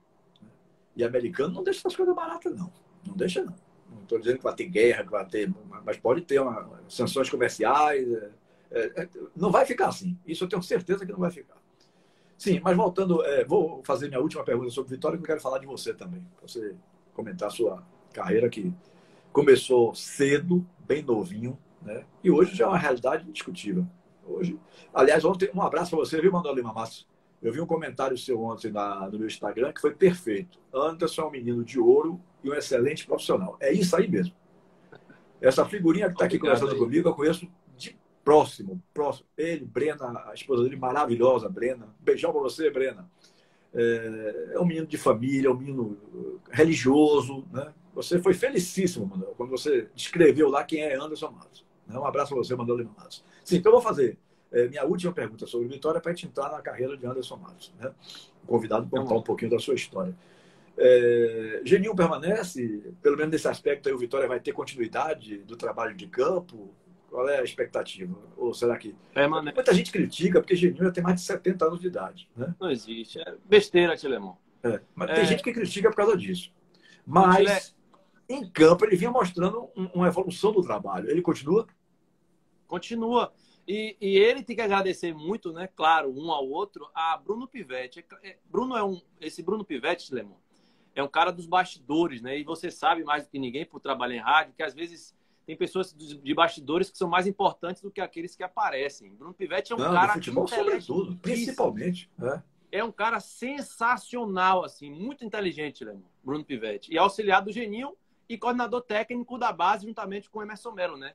E americano não deixa essas coisas baratas, não. Não deixa, não. Não estou dizendo que vai ter guerra, que vai ter. Mas pode ter uma, sanções comerciais. É, É, é, não vai ficar assim. Isso eu tenho certeza que não vai ficar. Sim, mas voltando, é, vou fazer minha última pergunta sobre Vitória, que eu quero falar de você também. Você comentar a sua carreira que começou cedo, bem novinho, né? E hoje já é uma realidade indiscutível. Hoje, aliás, ontem um abraço para você, viu, Manuel Lima Massa? Eu vi um comentário seu ontem na, no meu Instagram que foi perfeito. Anderson é um menino de ouro e um excelente profissional. É isso aí mesmo. Essa figurinha que está aqui conversando aí. comigo, eu conheço de próximo, próximo. Ele, Brena, a esposa dele, maravilhosa, Brena. beijão para você, Brena. É, é, um menino de família, é um menino religioso, né? Você foi felicíssimo, Manuel, quando você descreveu lá quem é Anderson Matos. Né? Um abraço para você, Manuel Lima Matos. Sim, então eu vou fazer é, minha última pergunta sobre Vitória para a gente entrar na carreira de Anderson Matos. Né? O convidado para contar um pouquinho da sua história. É, Geninho permanece, pelo menos nesse aspecto aí, o Vitória vai ter continuidade do trabalho de campo? Qual é a expectativa? Ou será que. Permanece. Muita gente critica, porque Geninho já tem mais de 70 anos de idade. Né? Não existe. É besteira, Tilemão. É, mas é... tem gente que critica por causa disso. Mas, em campo, ele vinha mostrando uma evolução do trabalho. Ele continua? Continua. E, e, ele tem que agradecer muito, né? Claro, um ao outro, a Bruno Pivetti. É, é, Bruno é um, esse Bruno Pivetti, Lemon, é um cara dos bastidores, né? E você sabe mais do que ninguém por trabalhar em rádio que às vezes tem pessoas de bastidores que são mais importantes do que aqueles que aparecem. Bruno Pivetti é um Não, cara futebol sobretudo, principalmente, né? É um cara sensacional, assim, muito inteligente, Lemon, Bruno Pivetti. E auxiliar do Geninho e coordenador técnico da base juntamente com o Emerson Melo, né?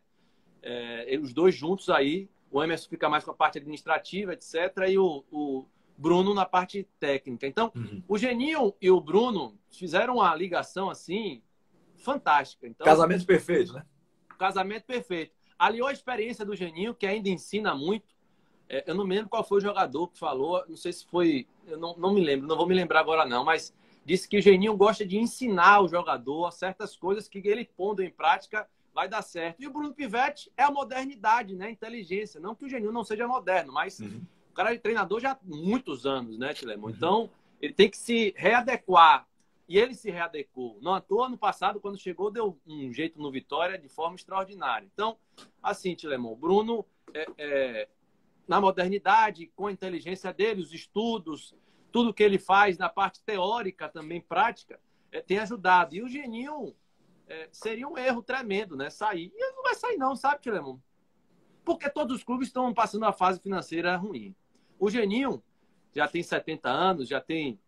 É, os dois juntos aí o Emerson fica mais com a parte administrativa, etc. E o, o Bruno na parte técnica. Então, uhum. o Geninho e o Bruno fizeram uma ligação assim fantástica. Então, casamento perfeito, né? Casamento perfeito. Aliou a experiência do Geninho, que ainda ensina muito. É, eu não me lembro qual foi o jogador que falou, não sei se foi. Eu não, não me lembro, não vou me lembrar agora, não, mas disse que o Geninho gosta de ensinar o jogador certas coisas que ele pondo em prática vai dar certo. E o Bruno Pivetti é a modernidade, né? Inteligência. Não que o Genil não seja moderno, mas uhum. o cara é treinador já há muitos anos, né, Tilemo? Uhum. Então, ele tem que se readequar. E ele se readequou. Não à toa, no passado, quando chegou, deu um jeito no Vitória de forma extraordinária. Então, assim, Tilemon, Bruno, é, é, na modernidade, com a inteligência dele, os estudos, tudo que ele faz na parte teórica, também prática, é, tem ajudado. E o Geninho é, seria um erro tremendo, né? Sair. E não vai sair, não, sabe, Tilemon? Porque todos os clubes estão passando uma fase financeira ruim. O Geninho já tem 70 anos, já tem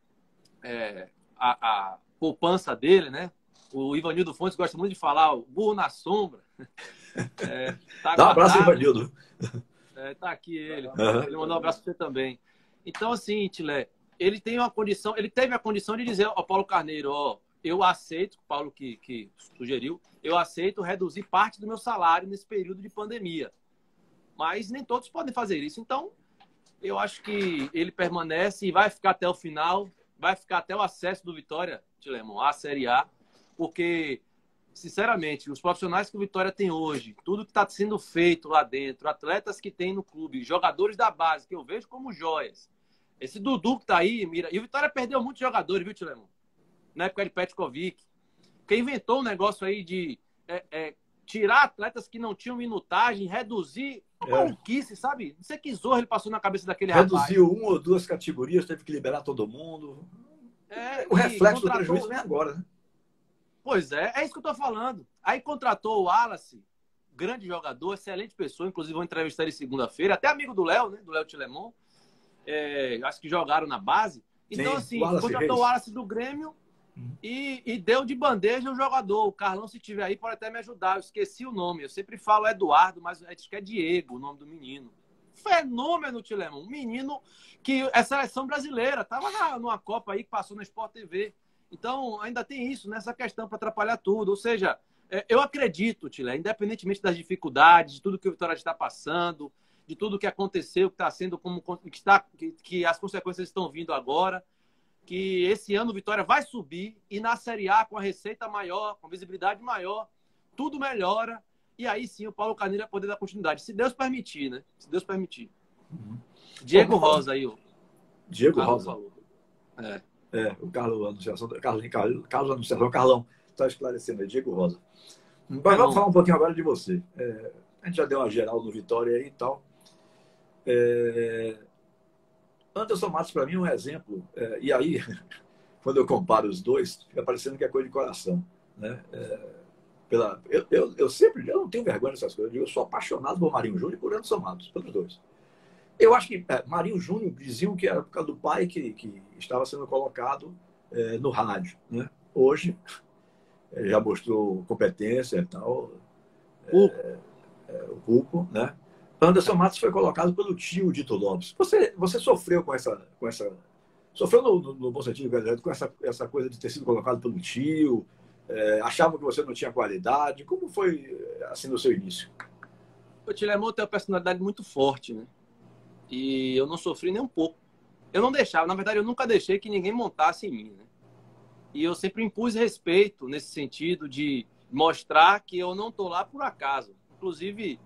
é, a, a, poupança dele, né? O Ivanildo Fontes gosta muito de falar, o burro na sombra. É, tá Dá um abraço, Ivanildo. É, tá aqui ele. Uhum. Ele mandou um abraço para você também. Então, assim, Tilé, ele tem uma condição, ele teve a condição de dizer ao Paulo Carneiro, ó, eu aceito, Paulo que, que sugeriu, eu aceito reduzir parte do meu salário nesse período de pandemia. Mas nem todos podem fazer isso. Então, eu acho que ele permanece e vai ficar até o final, vai ficar até o acesso do Vitória, Tilemon, à Série A, porque, sinceramente, os profissionais que o Vitória tem hoje, tudo que está sendo feito lá dentro, atletas que tem no clube, jogadores da base, que eu vejo como joias. Esse Dudu que está aí, mira. E o Vitória perdeu muitos jogadores, viu, Tilemon? Na época de Petkovic, que inventou um negócio aí de é, é, tirar atletas que não tinham minutagem, reduzir é. maluquice, sabe? Não sei que zorro ele passou na cabeça daquele Reduziu rapaz. uma ou duas categorias, teve que liberar todo mundo. É, o reflexo do prejuízo vem agora, né? Pois é, é isso que eu tô falando. Aí contratou o Wallace, grande jogador, excelente pessoa, inclusive vou entrevistar ele segunda-feira, até amigo do Léo, né? Do Léo Tilemon. É, acho que jogaram na base. Então, Sim, assim, Wallace contratou Reis. o Wallace do Grêmio, e, e, deu de bandeja o jogador. O Carlão, se tiver aí, pode até me ajudar. Eu esqueci o nome. Eu sempre falo Eduardo, mas acho que é Diego o nome do menino. Fenômeno, Tilemon. Um menino que é seleção brasileira. Tava numa Copa aí que passou na Sport TV. Então, ainda tem isso nessa questão para atrapalhar tudo. Ou seja, é, eu acredito, Tilé, independentemente das dificuldades, de tudo que o Vitória está passando, de tudo que aconteceu, que está sendo como que, está, que, que as consequências estão vindo agora que esse ano o Vitória vai subir e na Série A com a receita maior, com visibilidade maior, tudo melhora e aí sim o Paulo Carneiro vai poder dar continuidade, se Deus permitir, né? Se Deus permitir. Uhum. Diego Rosa aí, ó. Diego Rosa. Falou. É. é, o Carlos Anunciação, Carlos, Carlos, Carlos Anunciação, Carlão, está esclarecendo aí, Diego Rosa. Mas vamos falar um pouquinho agora de você. É, a gente já deu uma geral no Vitória aí e tal. É... Anderson Matos, para mim, é um exemplo. É... E aí, quando eu comparo os dois, fica parecendo que é coisa de coração. Né? É... Pela... Eu, eu, eu, sempre, eu não tenho vergonha dessas coisas, eu sou apaixonado por Marinho Júnior e por Anderson Matos, pelos dois. Eu acho que é, Marinho Júnior diziam que era por causa do pai que, que estava sendo colocado é, no rádio. Né? Hoje, já mostrou competência e tal. É, é, o Pulpo, né? Anderson Matos foi colocado pelo tio Dito Lopes. Você, você sofreu com essa, com essa sofreu no, no, no bom sentido, com essa, essa coisa de ter sido colocado pelo tio, é, achavam que você não tinha qualidade. Como foi assim no seu início? O Tilemon tem uma personalidade muito forte, né? E eu não sofri nem um pouco. Eu não deixava, na verdade, eu nunca deixei que ninguém montasse em mim, né? E eu sempre impus respeito nesse sentido de mostrar que eu não tô lá por acaso. Inclusive,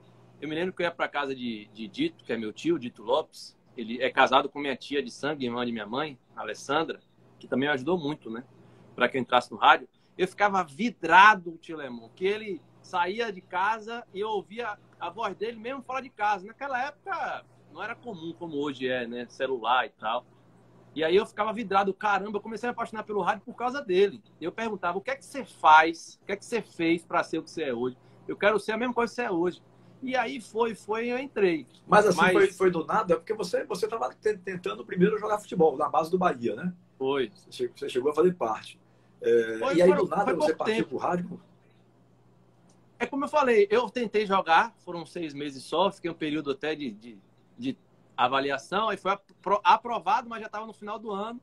eu me lembro que eu ia para casa de, de Dito, que é meu tio, Dito Lopes. Ele é casado com minha tia de sangue, irmã de minha mãe, Alessandra, que também me ajudou muito, né? Para que eu entrasse no rádio. Eu ficava vidrado, o tio Lemon, que ele saía de casa e eu ouvia a voz dele mesmo fora de casa. Naquela época não era comum como hoje é, né? Celular e tal. E aí eu ficava vidrado, caramba, eu comecei a me apaixonar pelo rádio por causa dele. Eu perguntava, o que é que você faz? O que é que você fez para ser o que você é hoje? Eu quero ser a mesma coisa que você é hoje. E aí foi, foi, eu entrei. Mas assim, Mas... Foi, foi do nada, porque você você estava tentando primeiro jogar futebol na base do Bahia, né? Foi. Você chegou a fazer parte. É, foi, e aí do nada você partiu pro rádio? É como eu falei, eu tentei jogar, foram seis meses só, fiquei um período até de, de, de avaliação, aí foi aprovado, mas já estava no final do ano.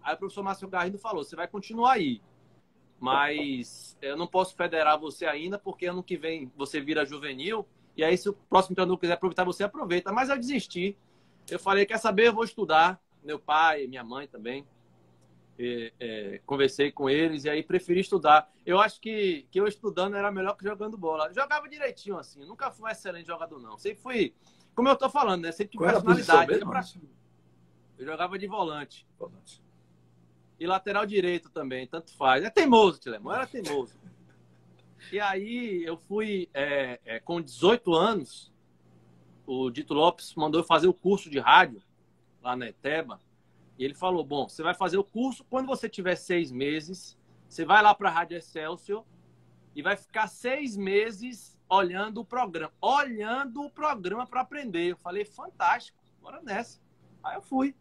Aí o professor Márcio Garrido falou: você vai continuar aí. Mas eu não posso federar você ainda, porque ano que vem você vira juvenil. E aí, se o próximo treinador quiser aproveitar, você aproveita. Mas eu desisti. Eu falei: quer saber? Eu vou estudar. Meu pai, minha mãe também. E, é, conversei com eles e aí preferi estudar. Eu acho que, que eu estudando era melhor que jogando bola. Eu jogava direitinho assim. Eu nunca fui um excelente jogador, não. Sempre fui como eu tô falando, né? Sempre tive personalidade. Mesmo, pra... Eu jogava de volante. volante. E lateral direito também, tanto faz. É teimoso, Tilemão, era teimoso. E aí eu fui é, é, com 18 anos, o Dito Lopes mandou eu fazer o curso de rádio lá na Eteba. E ele falou: Bom, você vai fazer o curso, quando você tiver seis meses, você vai lá para a Rádio Excelsior e vai ficar seis meses olhando o programa, olhando o programa para aprender. Eu falei, fantástico, bora nessa. Aí eu fui.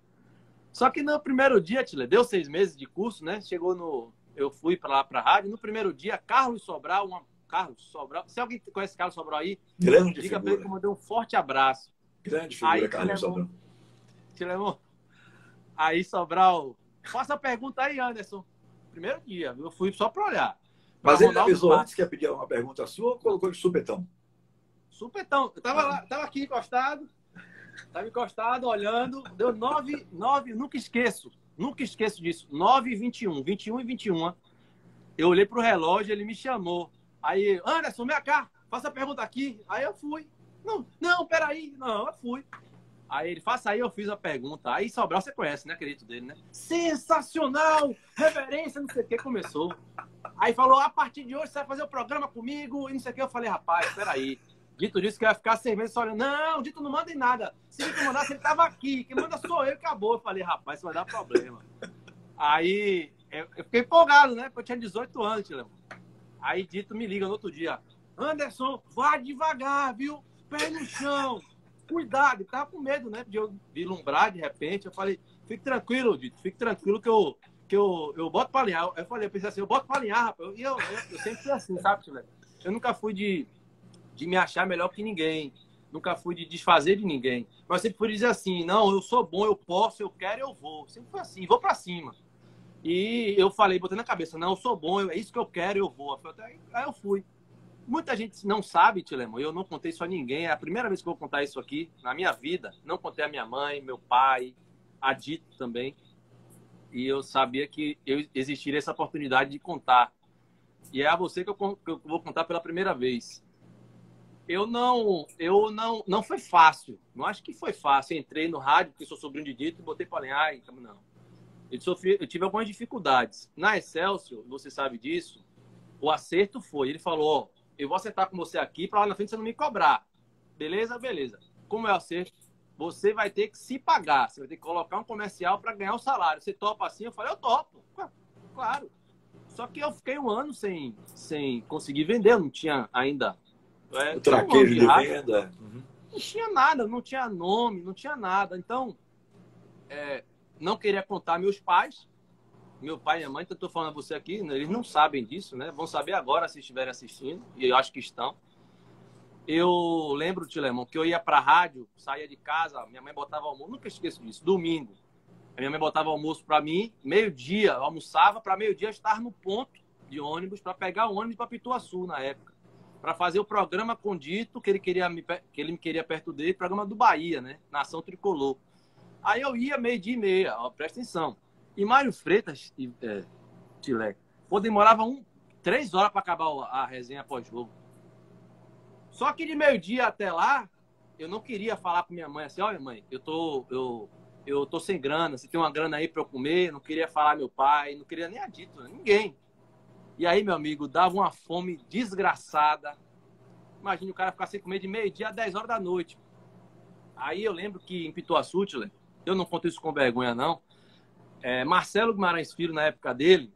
Só que no primeiro dia, Tile, deu seis meses de curso, né? Chegou no. Eu fui para lá para a rádio. No primeiro dia, Carlos Sobral, uma... Carlos Sobral. Se alguém conhece Carlos Sobral aí, Grande diga para ele que eu mandei um forte abraço. Grande figura, aí, Carlos Sobral. Tilemon, aí, Sobral, faça a pergunta aí, Anderson. Primeiro dia, eu fui só para olhar. Mas ele avisou antes que ia pedir uma pergunta sua ou colocou de supetão? Supetão. Eu tava, lá, tava aqui encostado, tava encostado, olhando, deu 9, 9, nunca esqueço, nunca esqueço disso, 9 e 21, 21 e 21. Eu olhei pro relógio, ele me chamou. Aí, Anderson, vem cá, faça a pergunta aqui. Aí eu fui. Não, não, peraí. Não, eu fui. Aí ele, faça aí, eu fiz a pergunta. Aí Sobral, você conhece, né? Acredito dele, né? Sensacional! Reverência, não sei o que, começou. Aí falou, a partir de hoje você vai fazer o programa comigo e não sei o que. Eu falei, rapaz, peraí. Dito disse que ia ficar seis só olhando. Não, Dito não manda em nada. Se Dito mandasse, ele tava aqui. Quem manda sou eu e acabou. Eu falei, rapaz, isso vai dar problema. Aí eu fiquei empolgado, né? Porque eu tinha 18 anos, Tilão. Aí Dito me liga no outro dia. Anderson, vá devagar, viu? Pé no chão cuidado, ele tava com medo, né? De eu vislumbrar de repente. Eu falei, fique tranquilo, Dito, fique tranquilo que eu, que eu, eu boto pra alinhar. Eu falei, eu pensei assim, eu boto pra alinhar, rapaz. E eu, eu, eu, sempre fui assim, sabe, velho? Eu nunca fui de, de me achar melhor que ninguém. Nunca fui de desfazer de ninguém. Mas sempre fui dizer assim, não, eu sou bom, eu posso, eu quero, eu vou. Sempre foi assim, vou pra cima. E eu falei, botei na cabeça, não, eu sou bom, é isso que eu quero, eu vou. Aí eu fui. Muita gente não sabe, Tilemo, eu não contei isso a ninguém. É a primeira vez que eu vou contar isso aqui na minha vida. Não contei a minha mãe, meu pai, a Dito também. E eu sabia que eu existiria essa oportunidade de contar. E é a você que eu, que eu vou contar pela primeira vez. Eu não, eu não, não foi fácil. Não acho que foi fácil. Eu entrei no rádio, porque sou sobrinho de Dito, e botei para alinhar. Então, não. Eu, sofri, eu tive algumas dificuldades. Na Excelsior, você sabe disso, o acerto foi. Ele falou: eu vou acertar com você aqui para lá na frente você não me cobrar. Beleza? Beleza. Como é o acerto? você vai ter que se pagar, você vai ter que colocar um comercial para ganhar o salário. Você topa assim? Eu falei, eu topo. Claro. Só que eu fiquei um ano sem, sem conseguir vender, eu não tinha ainda. É, o traquejo de, venda. Uhum. Não tinha nada, não tinha nome, não tinha nada. Então, é, não queria contar meus pais. Meu pai e minha mãe, estou falando a você aqui, né, eles não sabem disso, né? Vão saber agora se estiverem assistindo, e eu acho que estão. Eu lembro, Tilemão, que eu ia para a rádio, saía de casa, minha mãe botava almoço, nunca esqueço disso, domingo. A minha mãe botava almoço para mim, meio-dia, eu almoçava para meio-dia estar no ponto de ônibus para pegar o ônibus para Pituaçu na época, para fazer o programa com Dito, que ele queria me, que ele me queria perto dele, programa do Bahia, né? Nação Tricolor. Aí eu ia meio-dia e meia, ó, presta atenção. E Mário Freitas, e, é, Tilé, pô, demorava um, três horas para acabar a resenha pós-jogo. Só que de meio-dia até lá, eu não queria falar com minha mãe assim, olha mãe, eu tô, eu, eu tô sem grana, você tem uma grana aí para eu comer, não queria falar meu pai, não queria nem a dito, ninguém. E aí, meu amigo, dava uma fome desgraçada. Imagina o cara ficar sem comer de meio-dia a 10 horas da noite. Aí eu lembro que em Pituaçu, eu não conto isso com vergonha, não. É, Marcelo Guimarães Filho, na época dele,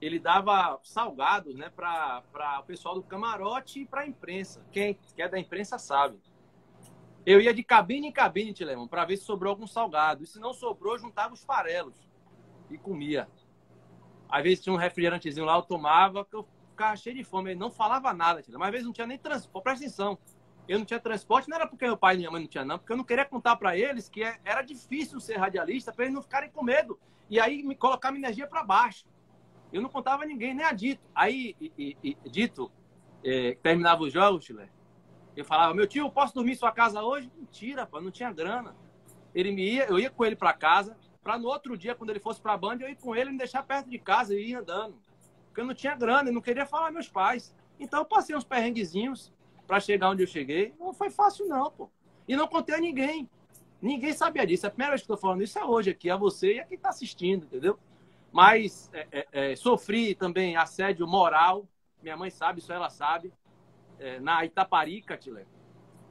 ele dava salgados né, para o pessoal do camarote e para a imprensa. Quem, quem é da imprensa sabe. Eu ia de cabine em cabine, Tilemão, para ver se sobrou algum salgado. E se não sobrou, juntava os farelos e comia. Às vezes tinha um refrigerantezinho lá, eu tomava, que eu ficava cheio de fome. Ele não falava nada, Tilemão. Mas às vezes não tinha nem transporte. Presta atenção eu não tinha transporte, não era porque meu pai e minha mãe não tinham, não, porque eu não queria contar para eles que é, era difícil ser radialista, para eles não ficarem com medo. E aí me colocar minha energia para baixo. Eu não contava a ninguém, nem a Dito. Aí, e, e, Dito, é, terminava os jogos, Chile, eu falava, meu tio, posso dormir em sua casa hoje? Mentira, pô, não tinha grana. Ele me ia, eu ia com ele para casa, para no outro dia, quando ele fosse para a Band, eu ir com ele e me deixar perto de casa e ir andando. Porque eu não tinha grana, eu não queria falar meus pais. Então eu passei uns perrenguezinhos para chegar onde eu cheguei. Não foi fácil, não, pô. E não contei a ninguém. Ninguém sabia disso. A primeira vez que estou falando isso é hoje aqui, a você e a quem está assistindo, entendeu? Mas é, é, é, sofri também assédio moral. Minha mãe sabe, isso ela sabe. É, na Itaparica, Tile,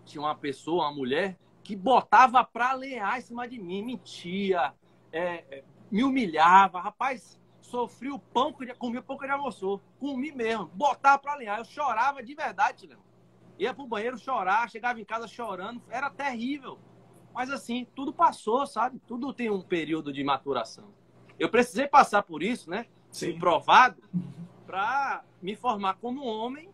tinha uma pessoa, uma mulher, que botava para lenhar em cima de mim, mentia, é, é, me humilhava. Rapaz, sofri o pão que comi o pão que ele almoçou. Comi mesmo, botava para lenhar. Eu chorava de verdade, Tile ia pro banheiro chorar, chegava em casa chorando, era terrível. Mas assim, tudo passou, sabe? Tudo tem um período de maturação. Eu precisei passar por isso, né? Sim. provado para me formar como homem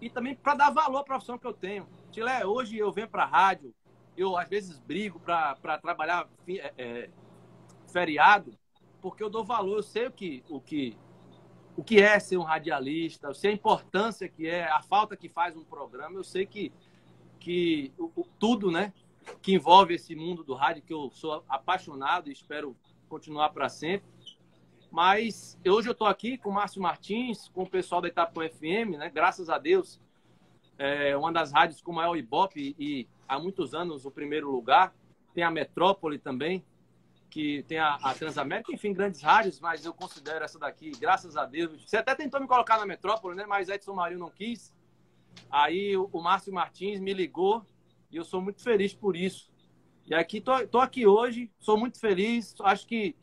e também para dar valor à profissão que eu tenho. Tilé, hoje eu venho para a rádio, eu às vezes brigo para trabalhar é, é, feriado, porque eu dou valor, eu sei o que, o que o que é ser um radialista, eu sei a importância que é, a falta que faz um programa, eu sei que, que o, o, tudo né, que envolve esse mundo do rádio, que eu sou apaixonado e espero continuar para sempre. Mas hoje eu estou aqui com o Márcio Martins, com o pessoal da Itapuã FM, né? graças a Deus, é uma das rádios com maior ibope e há muitos anos o primeiro lugar. Tem a Metrópole também, que tem a, a, Transamérica, enfim, grandes rádios, mas eu considero essa daqui, graças a Deus. Você até tentou me colocar na metrópole, né? Mas Edson Marinho não quis. Aí o, o Márcio Martins me ligou e eu sou muito feliz por isso. E aqui tô, tô aqui hoje, sou muito feliz. Acho que,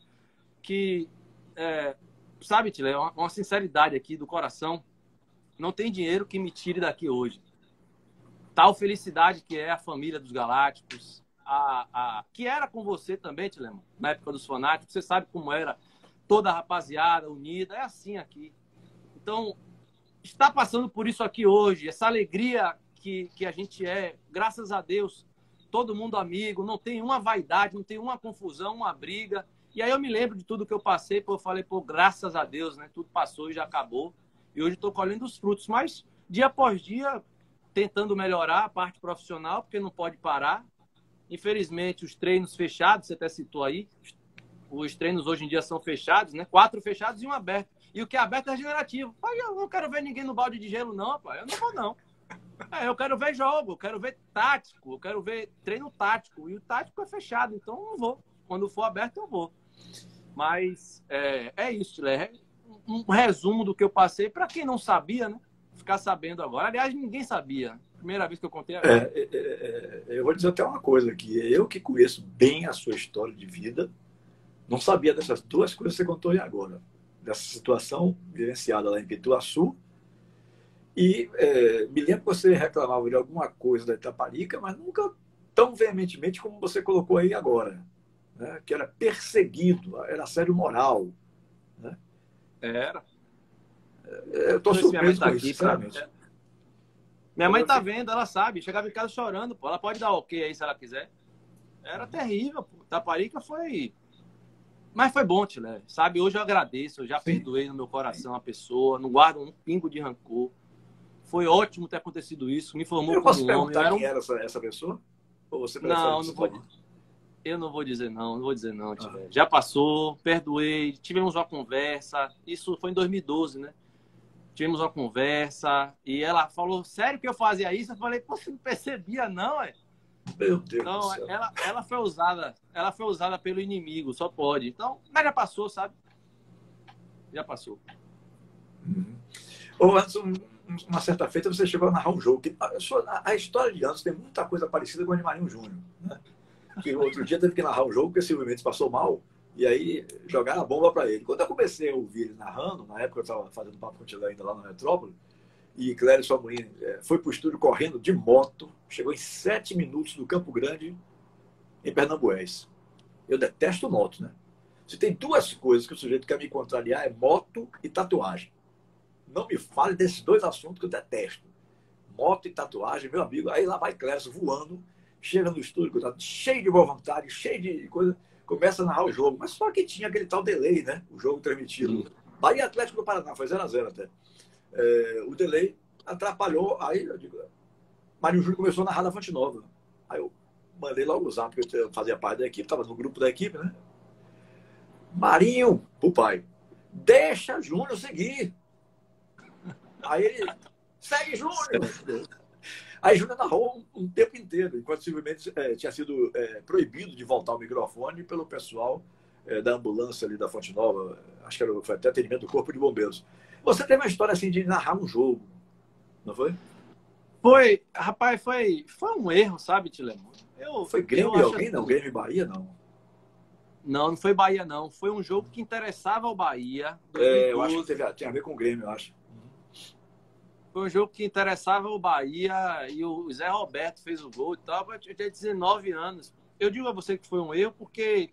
que é, sabe, Tile, uma, uma sinceridade aqui do coração. Não tem dinheiro que me tire daqui hoje. Tal felicidade que é a família dos Galácticos, a, a, que era com você também, Tilema, na época dos fanáticos. Você sabe como era toda a rapaziada unida. É assim aqui. Então, está passando por isso aqui hoje, essa alegria que, que a gente é, graças a Deus, todo mundo amigo, não tem uma vaidade, não tem uma confusão, uma briga. E aí eu me lembro de tudo que eu passei, pô, eu falei, pô, graças a Deus, né? Tudo passou e já acabou. E hoje estou colhendo os frutos, mas dia após dia tentando melhorar a parte profissional, porque não pode parar. Infelizmente, os treinos fechados, você até citou aí, os treinos hoje em dia são fechados, né? Quatro fechados e um aberto. E o que é aberto é regenerativo. Pai, eu não quero ver ninguém no balde de gelo, não, pai. Eu não vou, não. É, eu quero ver jogo, eu quero ver tático, eu quero ver treino tático. E o tático é fechado, então eu não vou. Quando for aberto, eu vou. Mas é, é isso, é um resumo do que eu passei. Para quem não sabia, né? Ficar sabendo agora. Aliás, ninguém sabia. Primeira vez que eu contei agora. É, é, é, eu vou dizer até uma coisa aqui. Eu que conheço bem a sua história de vida, não sabia dessas duas coisas que você contou aí agora. Dessa situação vivenciada lá em Pituaçu. E é, me lembro que você reclamava de alguma coisa da Itaparica, mas nunca tão veementemente como você colocou aí agora. Né? Que era perseguido, era assédio moral. Né? Era. É, eu estou surpreso com isso, sinceramente. Minha mãe tá vendo, ela sabe. Chegava em casa chorando, pô. Ela pode dar ok aí se ela quiser. Era terrível, pô. Taparica foi. Mas foi bom, Tilé. Sabe, hoje eu agradeço. Eu já Sim. perdoei no meu coração a pessoa. Não guardo um pingo de rancor. Foi ótimo ter acontecido isso. Me formou eu posso como perguntar homem. quem era essa, essa pessoa? Ou você não, não vou, eu não vou dizer não, não vou dizer não. Ah. Já passou, perdoei, tivemos uma conversa. Isso foi em 2012, né? Tivemos uma conversa e ela falou, sério que eu fazia isso? Eu falei, você não percebia não, é? Meu Deus então, do céu. Ela, ela foi usada, ela foi usada pelo inimigo, só pode. Então, mas já passou, sabe? Já passou. Uhum. Ou antes, uma certa feita, você chegou a narrar um jogo. Que, a, a, história de antes tem muita coisa parecida com o de Marinho Júnior. Né? Que outro dia teve que narrar um jogo porque Silvio Mendes passou mal e aí jogaram a bomba para ele. Quando eu comecei a ouvir ele narrando, na época eu estava fazendo papo com ainda lá na Metrópole, e Clério Somorim é, foi para o estúdio correndo de moto, chegou em sete minutos do Campo Grande, em Pernambués. Eu detesto moto, né? Se tem duas coisas que o sujeito quer me contrariar, é moto e tatuagem. Não me fale desses dois assuntos que eu detesto. Moto e tatuagem, meu amigo. Aí lá vai Clécio voando, chega no estúdio, cheio de boa vontade, cheio de coisa começa a narrar o jogo. Mas só que tinha aquele tal delay, né? O jogo transmitido. Bahia Atlético do Paraná, foi 0x0 até. É, o delay atrapalhou. Aí eu digo, Marinho Júnior começou a narrar da Fonte Nova. Aí eu mandei logo usar, porque eu fazia parte da equipe, estava no grupo da equipe, né? Marinho, o pai, deixa Júnior seguir. Aí ele, segue Júnior. Aí Júnior narrou um, um, tempo inteiro, enquanto simplesmente é, tinha sido é, proibido de voltar o microfone pelo pessoal é, da ambulância ali da Fonte Nova, acho que era, foi até atendimento do Corpo de Bombeiros. Você teve uma história assim de narrar um jogo, não foi? Foi, rapaz, foi, foi um erro, sabe, Tilemon? Eu, foi Grêmio eu alguém? Assim, não, Grêmio Bahia, não. Não, não foi Bahia, não. Foi um jogo que interessava ao Bahia. 2012. É, eu acho que teve, tinha a ver com o Grêmio, eu acho. Foi um jogo que interessava o Bahia e o Zé Roberto fez o gol e tal. Eu tinha 19 anos. Eu digo a você que foi um erro porque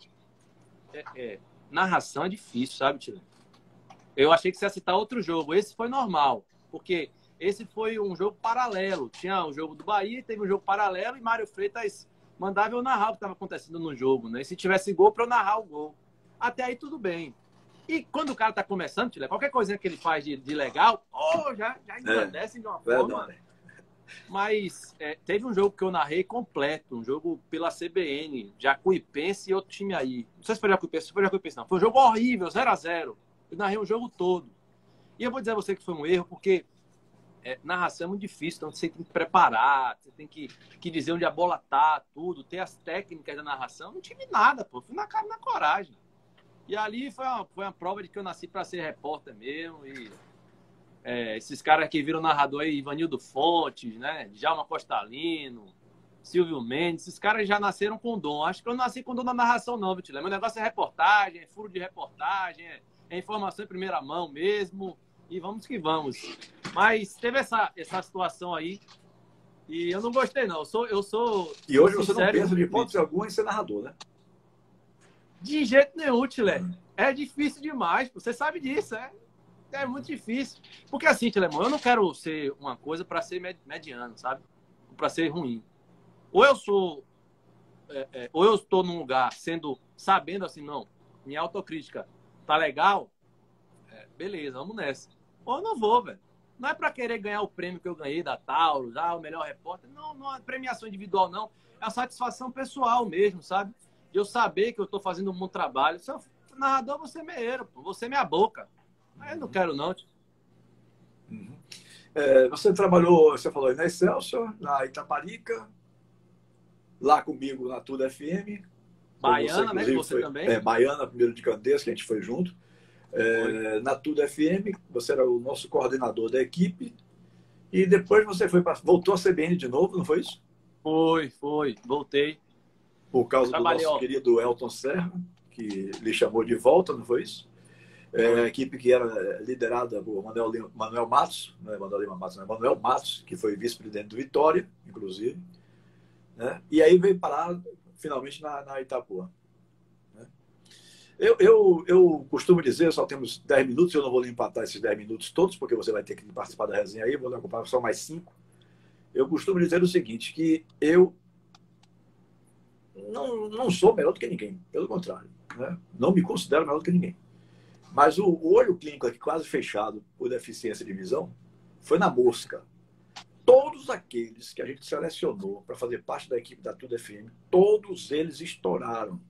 é, é, narração é difícil, sabe, Tio? Eu achei que você ia citar outro jogo. Esse foi normal, porque esse foi um jogo paralelo. Tinha o jogo do Bahia, teve um jogo paralelo e Mário Freitas mandava eu narrar o que estava acontecendo no jogo, né? E se tivesse gol, para eu narrar o gol. Até aí tudo bem. E quando o cara tá começando, Tila, qualquer coisinha que ele faz de, de legal, oh, já, já engrandece é, de uma forma. Mas é, teve um jogo que eu narrei completo, um jogo pela CBN, Jacuipense e outro time aí. Não sei se foi Jacuipense, se foi Jacuipense não. Foi um jogo horrível, 0 a 0 Eu narrei o jogo todo. E eu vou dizer a você que foi um erro, porque é, narração é muito difícil, então você tem que preparar, você tem que, que dizer onde a bola tá, tudo, ter as técnicas da narração. Não tive nada, pô. Fui na cara na coragem. E ali foi uma, foi uma prova de que eu nasci para ser repórter mesmo. E é, esses caras que viram narrador aí, Ivanildo Fontes, né? Djalma Costalino, Silvio Mendes, esses caras já nasceram com dom. Acho que eu não nasci com dom na narração, não, Vitilé. Meu negócio é reportagem, é furo de reportagem, é, é, informação em primeira mão mesmo. E vamos que vamos. Mas teve essa, essa situação aí. E eu não gostei, não. Eu sou. Eu sou e hoje você não pensa de hipótese alguma em ser narrador, né? De jeito nenhum, Tilé. É difícil demais. Você sabe disso, é? É muito difícil. Porque assim, Tilemão, eu não quero ser uma coisa para ser mediano, sabe? Para ser ruim. Ou eu sou. É, é, ou eu estou num lugar sendo. Sabendo assim, não. Minha autocrítica tá legal. É, beleza, vamos nessa. Ou eu não vou, velho. Não é para querer ganhar o prêmio que eu ganhei da Taurus, ah, o melhor repórter. Não, não é premiação individual, não. É a satisfação pessoal mesmo, sabe? Eu saber que eu estou fazendo um bom trabalho. Se eu narrador, você é meieiro, você é minha boca. Aí eu não quero, não. Uhum. É, você trabalhou, você falou na Excelsior, na Itaparica, lá comigo na Tudo FM. Baiana, você, né? Você foi, também. É, Baiana, primeiro de Candeias, que a gente foi junto. É, na Tudo FM, você era o nosso coordenador da equipe. E depois você foi pra, voltou à CBN de novo, não foi isso? Foi, foi. Voltei. Por causa Trabalhei, do nosso querido Elton Serra, que lhe chamou de volta, não foi isso? É, a equipe que era liderada por Manuel, Manuel Matos, não é Manuel Lima Matos, não é Manuel Matos, que foi vice-presidente do Vitória, inclusive. Né? E aí veio parar finalmente na, na Itapuã. Né? Eu, eu, eu costumo dizer, só temos 10 minutos, eu não vou lhe empatar esses 10 minutos todos, porque você vai ter que participar da resenha aí, vou lhe ocupar só mais 5. Eu costumo dizer o seguinte, que eu não, não sou melhor do que ninguém, pelo contrário. Né? Não me considero melhor do que ninguém. Mas o olho clínico aqui quase fechado por deficiência de visão foi na mosca. Todos aqueles que a gente selecionou para fazer parte da equipe da Tudo FM, todos eles estouraram.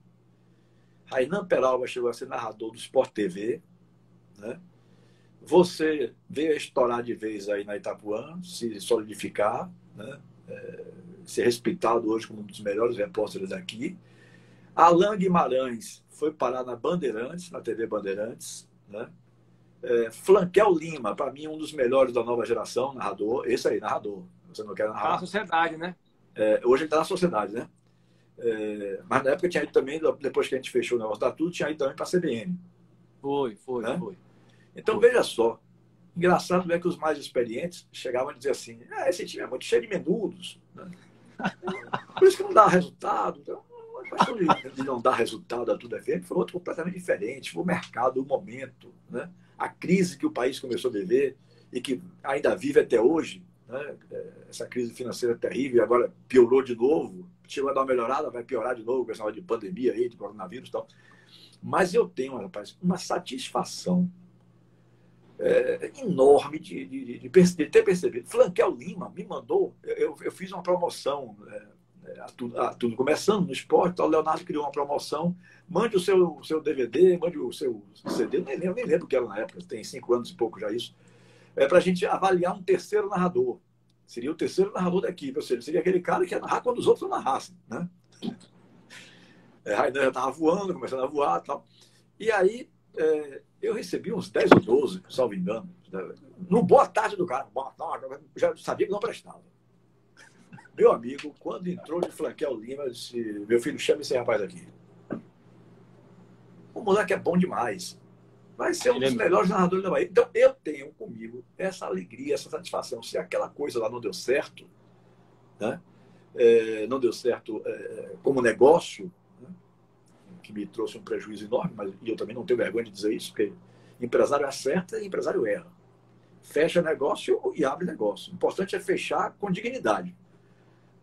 Rainan Peralva chegou a ser narrador do Sport TV. Né? Você veio estourar de vez aí na Itapuã, se solidificar, né? É, ser respeitado hoje como um dos melhores repórteres daqui. Alain Guimarães foi parar na Bandeirantes, na TV Bandeirantes. Né? É, Flanquel Lima, para mim, um dos melhores da nova geração, narrador. Esse aí, narrador. Você não quer narrar? Está na sociedade, né? É, hoje ele está na sociedade, né? É, mas na época tinha ido também, depois que a gente fechou o negócio da tudo, tinha ido também para a CBN. Foi, foi, né? foi. Então foi. veja só. Engraçado é que os mais experientes chegavam a dizer assim: ah, esse time é muito cheio de menudos. Né? Por isso que não dá resultado. Então, a questão de, de, não dar resultado a tudo é feito foi outro completamente diferente. Foi o mercado, o momento, né? a crise que o país começou a viver e que ainda vive até hoje. Né? É, essa crise financeira terrível, agora piorou de novo. Chegou a dar uma melhorada, vai piorar de novo com essa de pandemia aí, de coronavírus e tal. Mas eu tenho, rapaz, uma satisfação é, enorme de, de, de, de, ter percebido. Flanquel Lima me mandou, eu, eu fiz uma promoção é, a tudo, a tudo, começando no esporte, o Leonardo criou uma promoção. Mande o seu, seu DVD, mande o seu CD, nem, nem, nem lembro o que era na época, tem cinco anos e pouco já isso. É para a gente avaliar um terceiro narrador. Seria o terceiro narrador da equipe, ou seja, seria aquele cara que ia narrar quando os outros narrassem. Né? É, já estava voando, começando a voar e tal. E aí é, eu recebi uns 10 ou 12, salvo engano. No boa tarde do cara, boa tarde, já sabia que não prestava. Meu amigo, quando entrou de Flanquel Lima, disse, meu filho, chame esse rapaz aqui. O moleque é bom demais. Vai ser um dos melhores narradores da Bahia. Então, eu tenho comigo essa alegria, essa satisfação. Se aquela coisa lá não deu certo, né? É, não deu certo é, como negócio, né? Que me trouxe um prejuízo enorme, mas e eu também não tenho vergonha de dizer isso, porque empresário acerta e empresário erra. Fecha negócio e abre negócio. O importante é fechar com dignidade.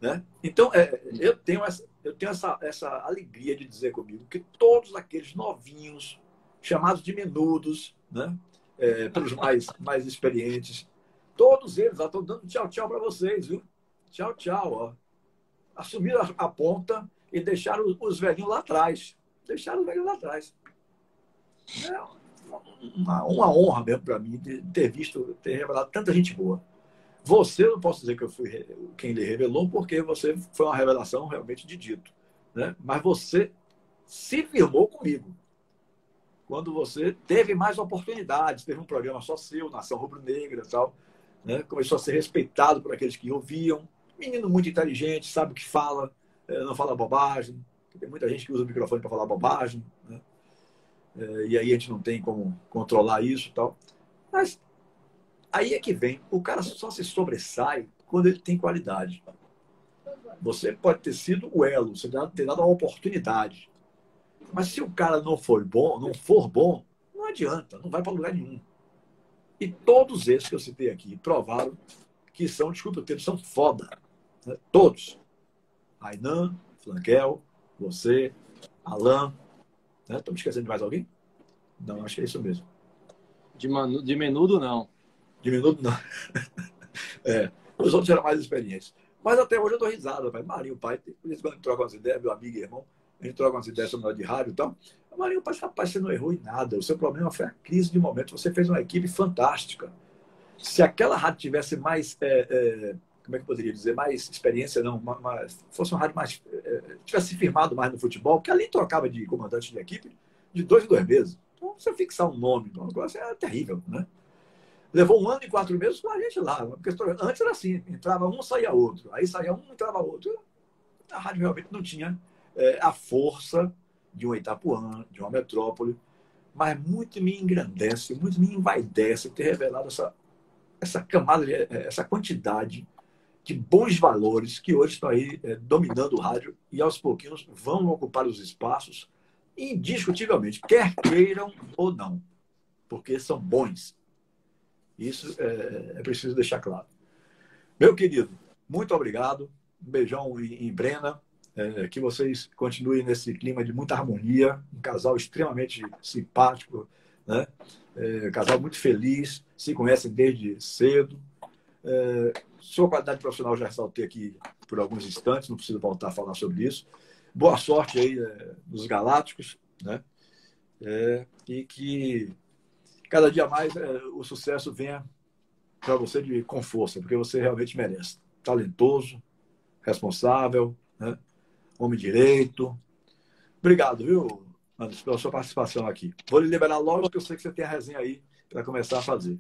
Né? Então, é, eu tenho, essa, eu tenho essa, essa alegria de dizer comigo que todos aqueles novinhos, chamados de menudos, né? É, pelos mais, mais experientes, todos eles estão dando tchau, tchau para vocês, viu? Tchau, tchau. Ó. Assumiram a, a ponta e deixaram os velhinhos lá atrás. Deixaram velhinhos lá atrás. É uma, uma honra mesmo para mim de ter visto, ter revelado tanta gente boa. Você, não posso dizer que eu fui quem lhe revelou, porque você foi uma revelação realmente de dito. Né? Mas você se firmou comigo. Quando você teve mais oportunidades, teve um programa só seu, Nação Rubro-Negra e tal, né? começou a ser respeitado por aqueles que ouviam. Menino muito inteligente, sabe o que fala, eh, não fala bobagem. Tem muita gente que usa o microfone para falar bobagem. Né? Eh, e aí a gente não tem como controlar isso e tal. Mas Aí é que vem, o cara só se sobressai quando ele tem qualidade. Você pode ter sido o elo, você ter dado uma oportunidade. Mas se o cara não for bom, não for bom, não adianta, não vai para lugar nenhum. E todos esses que eu citei aqui provaram que são, desculpa o termo, são foda. Né? Todos. Ainan, Flanquel, você, Alain. Né? Estou me esquecendo de mais alguém? Não, acho que é isso mesmo. De, manu, de menudo, não. De minuto, não. É, os outros eram mais experientes. Mas até hoje eu dou risada, pai. Marinho, pai, por isso quando troca umas ideias, meu amigo e irmão, a gente troca umas ideias sobre de rádio e tal. Marinho, pai, rapaz, você não errou em nada. O seu problema foi a crise de momento. Você fez uma equipe fantástica. Se aquela rádio tivesse mais, é, é, como é que eu poderia dizer, mais experiência, não, mais, fosse uma rádio mais, é, tivesse firmado mais no futebol, que ali trocava de comandante de equipe de dois em dois meses. Então, você fixar um nome, um negócio é terrível, né? levou um ano e quatro meses com a gente lá. Porque antes era assim, entrava um, saía outro. Aí saía um, entrava outro. A rádio realmente não tinha é, a força de um Itapuã, de uma metrópole, mas muito me engrandece, muito me envaidece ter revelado essa, essa camada, essa quantidade de bons valores que hoje estão aí é, dominando o rádio e aos pouquinhos vão ocupar os espaços indiscutivelmente, quer queiram ou não, porque são bons. Isso é, é preciso deixar claro. Meu querido, muito obrigado. Um beijão em, em Brena. É, que vocês continuem nesse clima de muita harmonia, um casal extremamente simpático, né? É, um casal muito feliz, se conhecem desde cedo. É, sua qualidade profissional já ressaltei aqui por alguns instantes, não preciso voltar a falar sobre isso. Boa sorte aí é, nos Galácticos, né? É, e que cada dia mais é, o sucesso venha para você de, com força, porque você realmente merece. Talentoso, responsável, né? homem direito. Obrigado, viu, Anderson, pela sua participação aqui. Vou lhe liberar logo, porque eu sei que você tem a resenha aí para começar a fazer.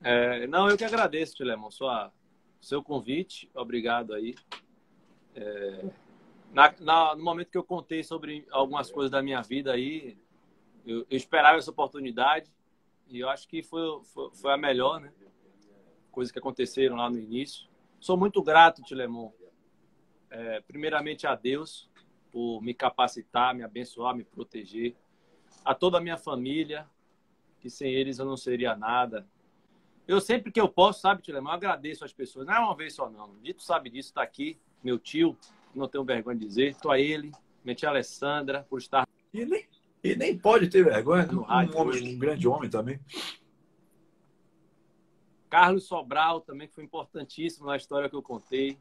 É, não, eu que agradeço, Tilemon, sua, seu convite. Obrigado aí. É, na, na, no momento que eu contei sobre algumas coisas da minha vida aí, eu, eu esperava essa oportunidade e eu acho que foi, foi, foi, a melhor, né? Coisas que aconteceram lá no início. Sou muito grato, Tilemon, é, primeiramente a Deus por me capacitar, me abençoar, me proteger, a toda a minha família, que sem eles eu não seria nada. Eu sempre que eu posso, sabe, Tilemão, agradeço as pessoas. Não é uma vez só, não. Dito sabe disso, está aqui, meu tio, não tenho vergonha de dizer. Estou a ele, minha tia Alessandra, por estar. E nem, e nem pode ter vergonha, no rádio, um, homem, um grande homem também. Carlos Sobral também, que foi importantíssimo na história que eu contei.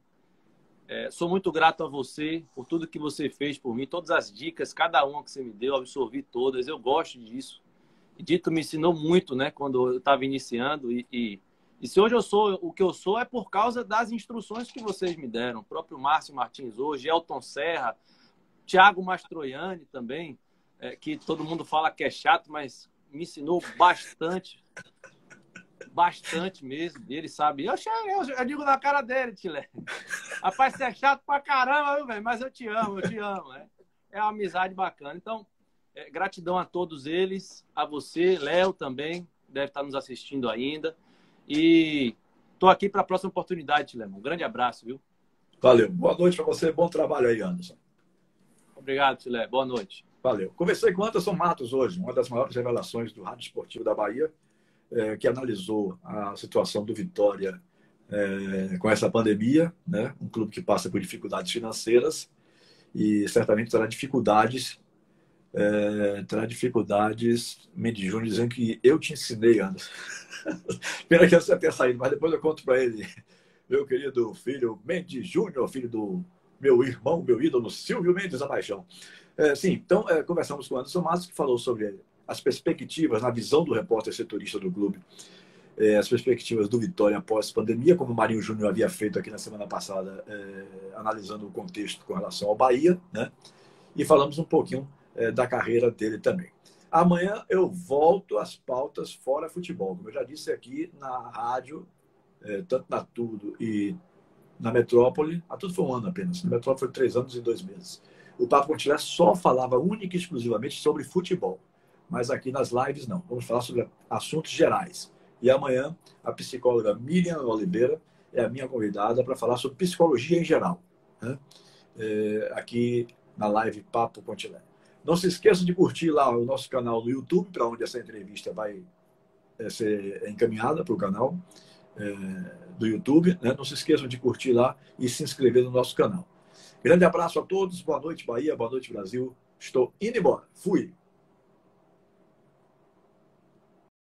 É, sou muito grato a você por tudo que você fez por mim, todas as dicas, cada uma que você me deu, absorvi todas. Eu gosto disso. Dito me ensinou muito, né, quando eu estava iniciando. E, e, e, se hoje eu sou o que eu sou, é por causa das instruções que vocês me deram. O próprio Márcio Martins hoje, Elton Serra, Thiago Mastroianni também, é, que todo mundo fala que é chato, mas me ensinou bastante bastante mesmo. E ele sabe. Eu, eu, eu digo na cara dele, Tilé. Rapaz, você é chato pra caramba, viu, velho? Mas eu te amo, eu te amo. É, é uma amizade bacana. Então, é, gratidão a todos eles, a você, Léo também, deve estar nos assistindo ainda. E tô aqui para a próxima oportunidade, Tilé. Um grande abraço, viu? Valeu. Boa noite para você. Bom trabalho aí, Anderson. Obrigado, Tilé. Boa noite. Valeu. Conversei com Anderson Matos hoje, uma das maiores revelações do Rádio Esportivo da Bahia é, que analisou a situação do Vitória é, com essa pandemia, né? um clube que passa por dificuldades financeiras e certamente terá dificuldades, é, terá dificuldades, Mendes Júnior dizendo que eu te ensinei, Anderson. Pena que você tenha saído, mas depois eu conto para ele, meu querido filho Mendes Júnior, filho do meu irmão, meu ídolo Silvio Mendes a Paixão. É, sim, então é, conversamos com o Anderson Matos, que falou sobre as perspectivas, na visão do repórter setorista do clube, as perspectivas do Vitória após pandemia, como o Marinho Júnior havia feito aqui na semana passada, analisando o contexto com relação ao Bahia, né? E falamos um pouquinho é, da carreira dele também. Amanhã eu volto às pautas fora futebol, como eu já disse aqui na rádio, é, tanto na Tudo e na Metrópole. A Tudo foi um ano apenas, na Metrópole foi três anos e dois meses. O Papo Contilé só falava única e exclusivamente sobre futebol mas aqui nas lives não. Vamos falar sobre assuntos gerais. E amanhã a psicóloga Miriam Oliveira é a minha convidada para falar sobre psicologia em geral, né? é, aqui na live Papo Pontilé. Não se esqueça de curtir lá o nosso canal no YouTube, para onde essa entrevista vai é, ser encaminhada para o canal é, do YouTube. Né? Não se esqueçam de curtir lá e se inscrever no nosso canal. Grande abraço a todos, boa noite Bahia, boa noite Brasil. Estou indo embora. Fui.